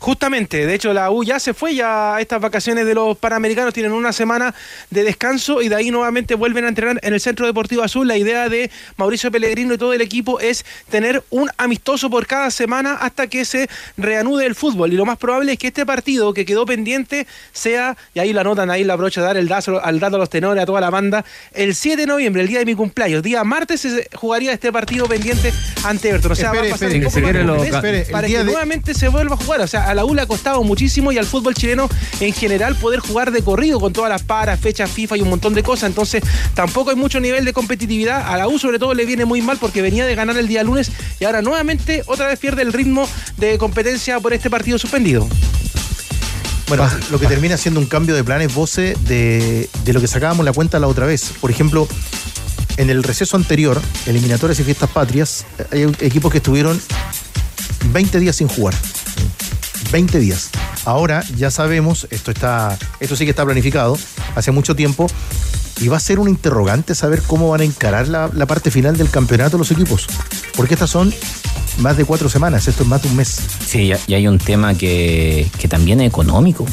Justamente, de hecho la U ya se fue, ya estas vacaciones de los Panamericanos tienen una semana de descanso y de ahí nuevamente vuelven a entrenar en el Centro Deportivo Azul. La idea de Mauricio Pellegrino y todo el equipo es tener un amistoso por cada semana hasta que se reanude el fútbol. Y lo más probable es que este partido que quedó pendiente sea, y ahí la anotan, ahí la brocha, dar el dato, al dato a los tenores, a toda la banda, el 7 de noviembre, el día de mi cumpleaños, día martes se jugaría este partido pendiente ante Everton. O sea, Espere, va a pasar espere, un poco más lo- espere, el para que de- nuevamente se vuelva a jugar. O sea, a la U le ha costado muchísimo y al fútbol chileno en general poder jugar de corrido con todas las paras, fechas FIFA y un montón de cosas. Entonces, tampoco hay mucho nivel de competitividad. A la U, sobre todo, le viene muy mal porque venía de ganar el día lunes y ahora nuevamente otra vez pierde el ritmo de competencia por este partido suspendido. Bueno, lo que termina siendo un cambio de planes, voce, de, de lo que sacábamos la cuenta la otra vez. Por ejemplo, en el receso anterior, eliminatorias y fiestas patrias, hay equipos que estuvieron 20 días sin jugar. 20 días. Ahora ya sabemos, esto está, esto sí que está planificado hace mucho tiempo, y va a ser un interrogante saber cómo van a encarar la, parte final del campeonato los equipos. Porque estas son más de cuatro semanas, esto es más de un mes. Sí, y- hay un tema que, que también es económico.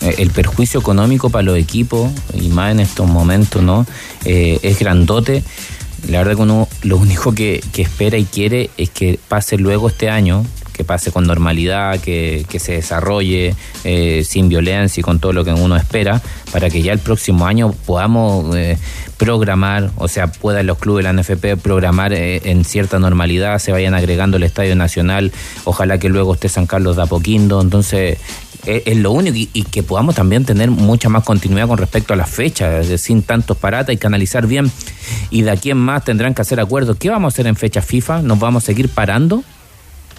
Eh, El perjuicio económico para los equipos, y más en estos momentos, ¿no? Eh, es grandote. la verdad que uno lo único que espera y quiere es que pase luego este año, que pase con normalidad, que, que se desarrolle eh, sin violencia y con todo lo que uno espera, para que ya el próximo año podamos eh, programar, o sea, puedan los clubes de la NFP programar eh, en cierta normalidad, se vayan agregando el Estadio Nacional, ojalá que luego esté San Carlos de Apoquindo, entonces es, lo único y, y que podamos también tener mucha más continuidad con respecto a las fechas, sin tantos paratas, hay que analizar bien y de aquí en más tendrán que hacer acuerdos. ¿Qué vamos a hacer en fecha FIFA? ¿Nos vamos a seguir parando?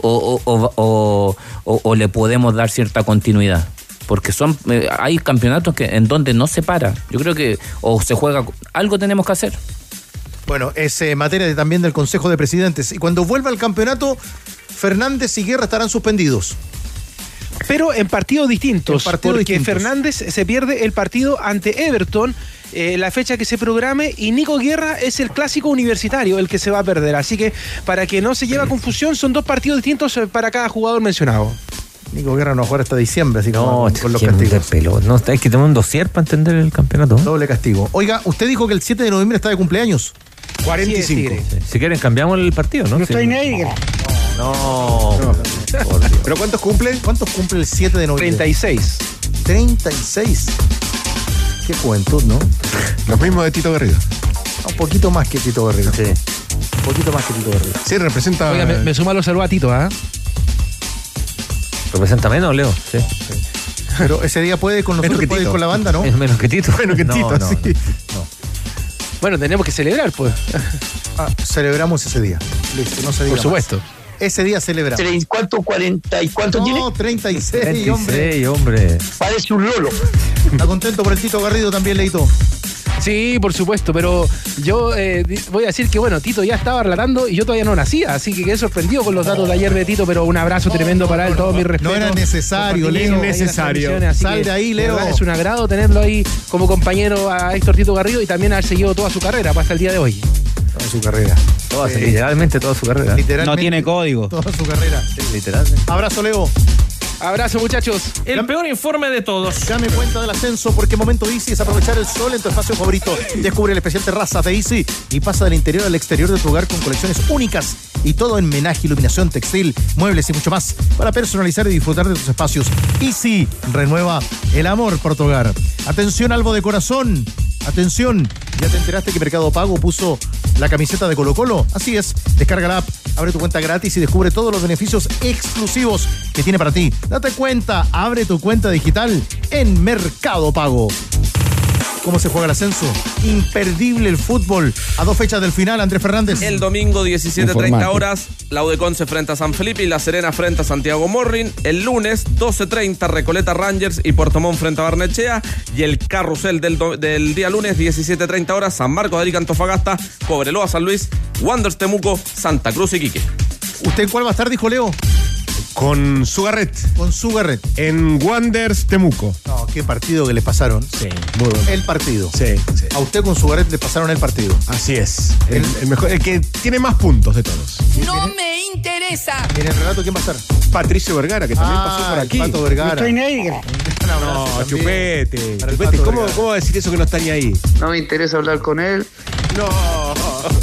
¿O, o- o- o- le podemos dar cierta continuidad? Porque son eh, hay campeonatos que en donde no se para. Yo creo que o se juega, algo tenemos que hacer. Bueno, es eh, materia de- también del Consejo de Presidentes. Y cuando vuelva el campeonato, Fernández y Guerra estarán suspendidos. Pero en partidos distintos, En partidos porque distintos. Fernández se pierde el partido ante Everton, eh, la fecha que se programe, y Nico Guerra es el clásico universitario, el que se va a perder. Así que para que no se lleve a confusión, son dos partidos distintos eh, para cada jugador mencionado. Nico Guerra no va a jugar hasta diciembre, así No, como con los castigos. pelo. No, hay que tener un dossier para entender el campeonato. Doble castigo. Oiga, usted dijo que el 7 de noviembre está de cumpleaños. 45. Si quieren, cambiamos el partido, ¿no? No Sí. estoy negro. No. ¿Pero cuántos cumple? ¿Cuántos cumple el 7 de noviembre? 36. 36. Qué juventud, ¿no? Los mismos de Tito Garrido. Un poquito más que Tito Garrido. Sí. Un poquito más que Tito Garrido. Sí, representa. Oiga, me, me suma los saludos a Tito, ¿ah? ¿Representa menos, Leo? Sí. Pero ese día puede con nosotros, que puede ir Tito. con la banda, ¿no? Es menos que Tito. Menos que No, Tito, no, sí. Bueno, tenemos que celebrar, pues. Ah, celebramos ese día. Listo, no se diga Por supuesto. más. Ese día celebramos. ¿Cuánto? ¿40 y cuánto no, tiene? 36, hombre. 36, hombre. Parece un lolo. ¿Está contento por el Tito Garrido también, Leito? Sí, por supuesto, pero yo eh, voy a decir que, bueno, Tito ya estaba relatando y yo todavía no nacía, así que quedé sorprendido con los datos de ayer de Tito, pero un abrazo tremendo para él, todo mi respeto. No era necesario, Leo. así Sal de ahí, Leo. Es un agrado tenerlo ahí como compañero a Héctor Tito Garrido y también haber seguido toda su carrera hasta el día de hoy. Toda su carrera. Toda, Sí. Literalmente toda su carrera. Literalmente. No tiene código. Toda su carrera. Literalmente. Abrazo, Leo. Abrazo, muchachos. El peor informe de todos. Dame cuenta del ascenso porque momento Easy es aprovechar el sol en tu espacio favorito. Descubre el especial terraza de Easy y pasa del interior al exterior de tu hogar con colecciones únicas y todo en menaje, iluminación, textil, muebles y mucho más para personalizar y disfrutar de tus espacios. Easy renueva el amor por tu hogar. Atención, Albo de corazón. Atención, ¿ya te enteraste que Mercado Pago puso la camiseta de Colo Colo? Así es, descarga la app, abre tu cuenta gratis y descubre todos los beneficios exclusivos que tiene para ti. Date cuenta, abre tu cuenta digital en Mercado Pago. ¿Cómo se juega el ascenso? Imperdible el fútbol. A dos fechas del final, Andrés Fernández. El domingo 17.30 Informate. horas, la Udeconce frente a San Felipe y La Serena frente a Santiago Morrin. El lunes 12.30 Recoleta Rangers y Puerto Montt frente a Barnechea. Y el carrusel del, del día lunes 17.30 horas, San Marcos de Arica Antofagasta, Cobreloa San Luis, Wanderers Temuco, Santa Cruz y Quique. ¿Usted en cuál va a estar, dijo Leo? Con Sugarret. Con Sugarret. En Wanders Temuco. No, qué partido que le pasaron. Sí, muy bueno. El partido. Sí, sí. A usted con Sugarret le pasaron el partido. Así es. El, el mejor, el que tiene más puntos de todos. No me interesa. ¿Y en el relato quién va a estar? Patricio Vergara, que también Ah, pasó por el aquí. Pato Vergara. Estoy No, también. chupete. Chupete. ¿Cómo, Vergara. ¿Cómo va a decir eso que no está ni ahí? No me interesa hablar con él. No.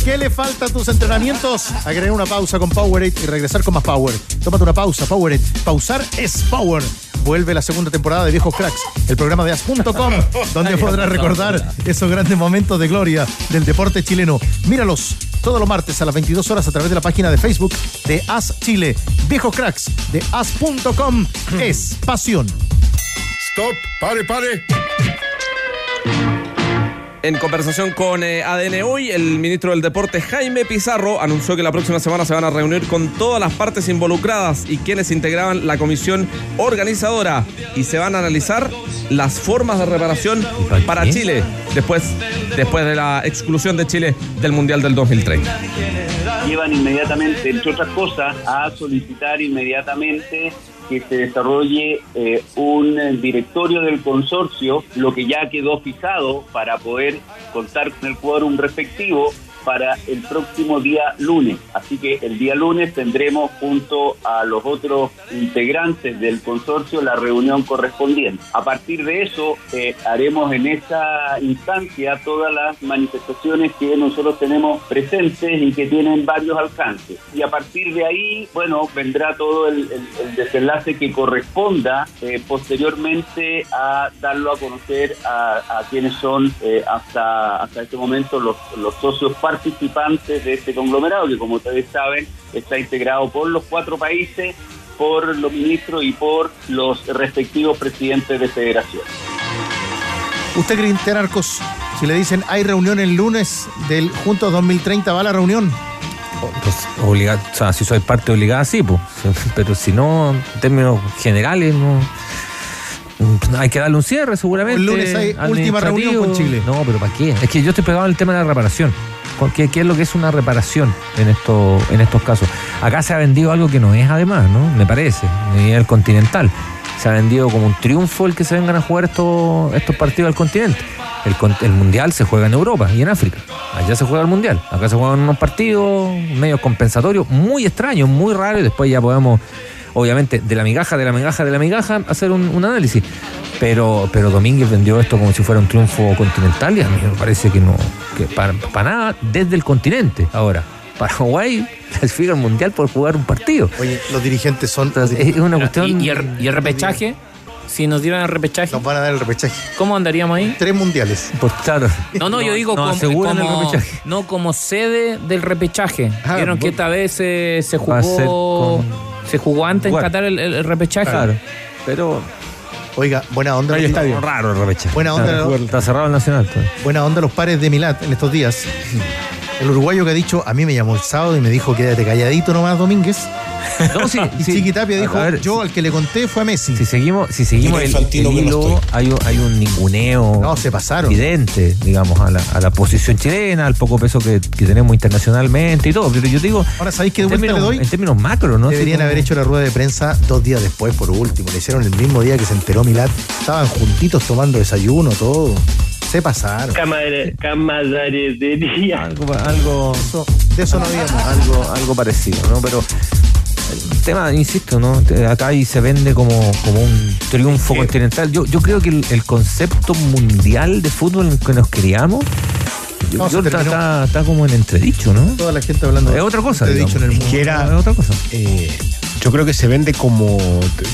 ¿Qué le falta a tus entrenamientos? Agregar una pausa con Powerade y regresar con más Power. Tómate una pausa, Powerade. Pausar es Power. Vuelve la segunda temporada de Viejos Cracks, el programa de as.com, <laughs> donde podrás recordar esos grandes momentos de gloria del deporte chileno. Míralos todos los martes a las 22 horas a través de la página de Facebook de As Chile. Viejos Cracks de as.com es pasión. Stop, pare, pare. En conversación con eh, ADN hoy, el ministro del Deporte Jaime Pizarro anunció que la próxima semana se van a reunir con todas las partes involucradas y quienes integraban la comisión organizadora y se van a analizar las formas de reparación para Chile después, después de la exclusión de Chile del Mundial del 2030. llevan inmediatamente, entre otras cosas, a solicitar inmediatamente que se desarrolle eh, un directorio del consorcio, lo que ya quedó fijado para poder contar con el quórum respectivo para el próximo día lunes. Así que el día lunes tendremos junto a los otros integrantes del consorcio la reunión correspondiente. A partir de eso eh, haremos en esa instancia todas las manifestaciones que nosotros tenemos presentes y que tienen varios alcances. Y a partir de ahí, bueno, vendrá todo el, el- el desenlace que corresponda eh, posteriormente a darlo a conocer a, a quienes son eh, hasta, hasta este momento los, los socios participantes de este conglomerado, que como ustedes saben está integrado por los cuatro países, por los ministros y por los respectivos presidentes de federación. Usted, Cristian Arcos, si le dicen hay reunión el lunes del Juntos 2030, ¿va a la reunión? Pues, obliga- o sea, si soy parte obligada, sí, pues. <laughs> Pero si no, en términos generales, no. Hay que darle un cierre, seguramente. El lunes hay última reunión con. Chile. No, pero ¿para qué? Es que yo estoy pegado en el tema de la reparación. ¿Cuál- ¿Qué, qué es lo que es una reparación en, esto, en estos casos? Acá se ha vendido algo que no es, además, ¿no? Me parece, a nivel continental. Se ha vendido como un triunfo el que se vengan a jugar estos, estos partidos del continente. El, el mundial se juega en Europa y en África. Allá se juega el mundial. Acá se juegan unos partidos medios compensatorios, muy extraños, muy raros, y después ya podemos, obviamente, de la migaja, de la migaja, de la migaja, hacer un, un análisis. Pero, pero Domínguez vendió esto como si fuera un triunfo continental y a mí me parece que no, que para, para nada desde el continente. Ahora, Paraguay <laughs> clasifica al mundial por jugar un partido. Oye, los dirigentes son. es una cuestión. ¿Y, y el, y el repechaje? Si nos dieran el repechaje. Nos van a dar el repechaje. ¿Cómo andaríamos ahí? Tres mundiales. Pues claro. No, no, yo digo nos como, aseguran el como- repechaje. no como sede del repechaje. Ah, Vieron que esta vez se, se Va a ser jugó con- se jugó antes en Bueno. Qatar el, el- el repechaje. Claro. Pero Oiga, buena onda. hay los- estadio raro el repechaje. Buena onda, Está, ¿no? está cerrado el Nacional. todavía. Buena onda los pares de Milat en estos días. El uruguayo que ha dicho, a mí me llamó el sábado y me dijo, quédate calladito nomás, Domínguez. <laughs> No, sí, Y sí. Chiqui Tapia dijo, ver, yo al que le conté fue a Messi. Si seguimos, si seguimos el, el que hilo, hay, un- hay un ninguneo No, se pasaron. evidente, digamos, a la, a la posición chilena, al poco peso que, que tenemos internacionalmente y todo. Pero yo digo, Ahora, ¿sabéis qué de vuelta le términos, doy? en términos macro, ¿no? Deberían como- haber hecho la rueda de prensa dos días después, por último. Le hicieron el mismo día que se enteró Milat. Estaban juntitos tomando desayuno, todo. Se pasaron. Camaradería. algo, algo Eso- de eso no había. algo, algo parecido, ¿no? Pero el tema, insisto, ¿no? Acá ahí se vende como, como un triunfo continental. Yo, yo creo que el, el concepto mundial de fútbol en el que nos criamos No, yo está, terminó. está- está como en entredicho, ¿no? Toda la gente hablando Es otra cosa, Te he digamos. dicho en el mundo. Que era, Es otra cosa. eh, yo creo que se vende como,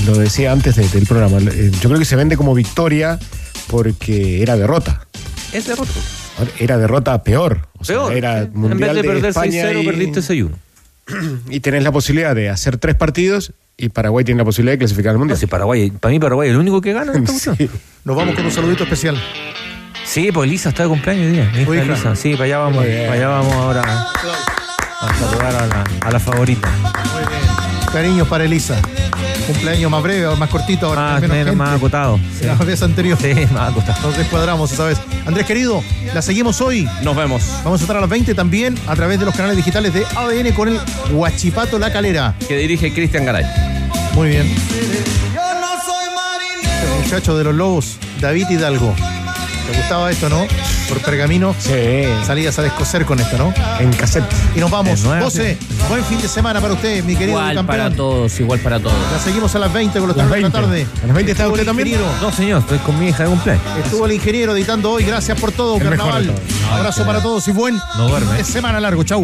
lo decía antes de- del programa, eh, yo creo que se vende como victoria porque era derrota. Es derrota. Era derrota peor. O sea, Peor. era en mundial vez de perder España 6-0, y- perdiste 6-1. <clears throat> y tenés la posibilidad de hacer tres partidos y Paraguay tiene la posibilidad de clasificar al No, mundial. si Paraguay, para mí Paraguay es el único que gana en esta. <laughs> Sí. Nos vamos con un saludito especial. Sí, pues Elisa está de cumpleaños hoy día. Hija. Elisa. Sí, para allá vamos, para allá vamos ahora a saludar a la, a la favorita. Muy bien. Cariños para Elisa. Cumpleaños más breve o más cortito ahora. Más, menos menos, gente. más acotado. <laughs> Sí, La vez anterior. Sí, más acotado. Nos descuadramos esa vez. Andrés querido, la seguimos hoy. Nos vemos. Vamos a estar a las 20 también a través de los canales digitales de ADN con el Huachipato La Calera. Que dirige Cristian Garay. Muy bien. El muchacho de los lobos, David Hidalgo. ¿Te gustaba esto, no? Por pergamino. Sí. Salías a descoser con esto, ¿no? En cassette. Y nos vamos. En nueve, José, buen fin de semana para usted, mi querido Igual campeón. para todos, igual para todos. La seguimos a las 20 con los tardes de la 20. tarde. ¿A las 20 está usted el también? ingeniero. No, señor, estoy con mi hija de cumpleaños. Estuvo el ingeniero editando hoy. Gracias por todo, El mejor de carnaval. todos. Abrazo para todos y buen No duerme. fin de semana largo. Chau.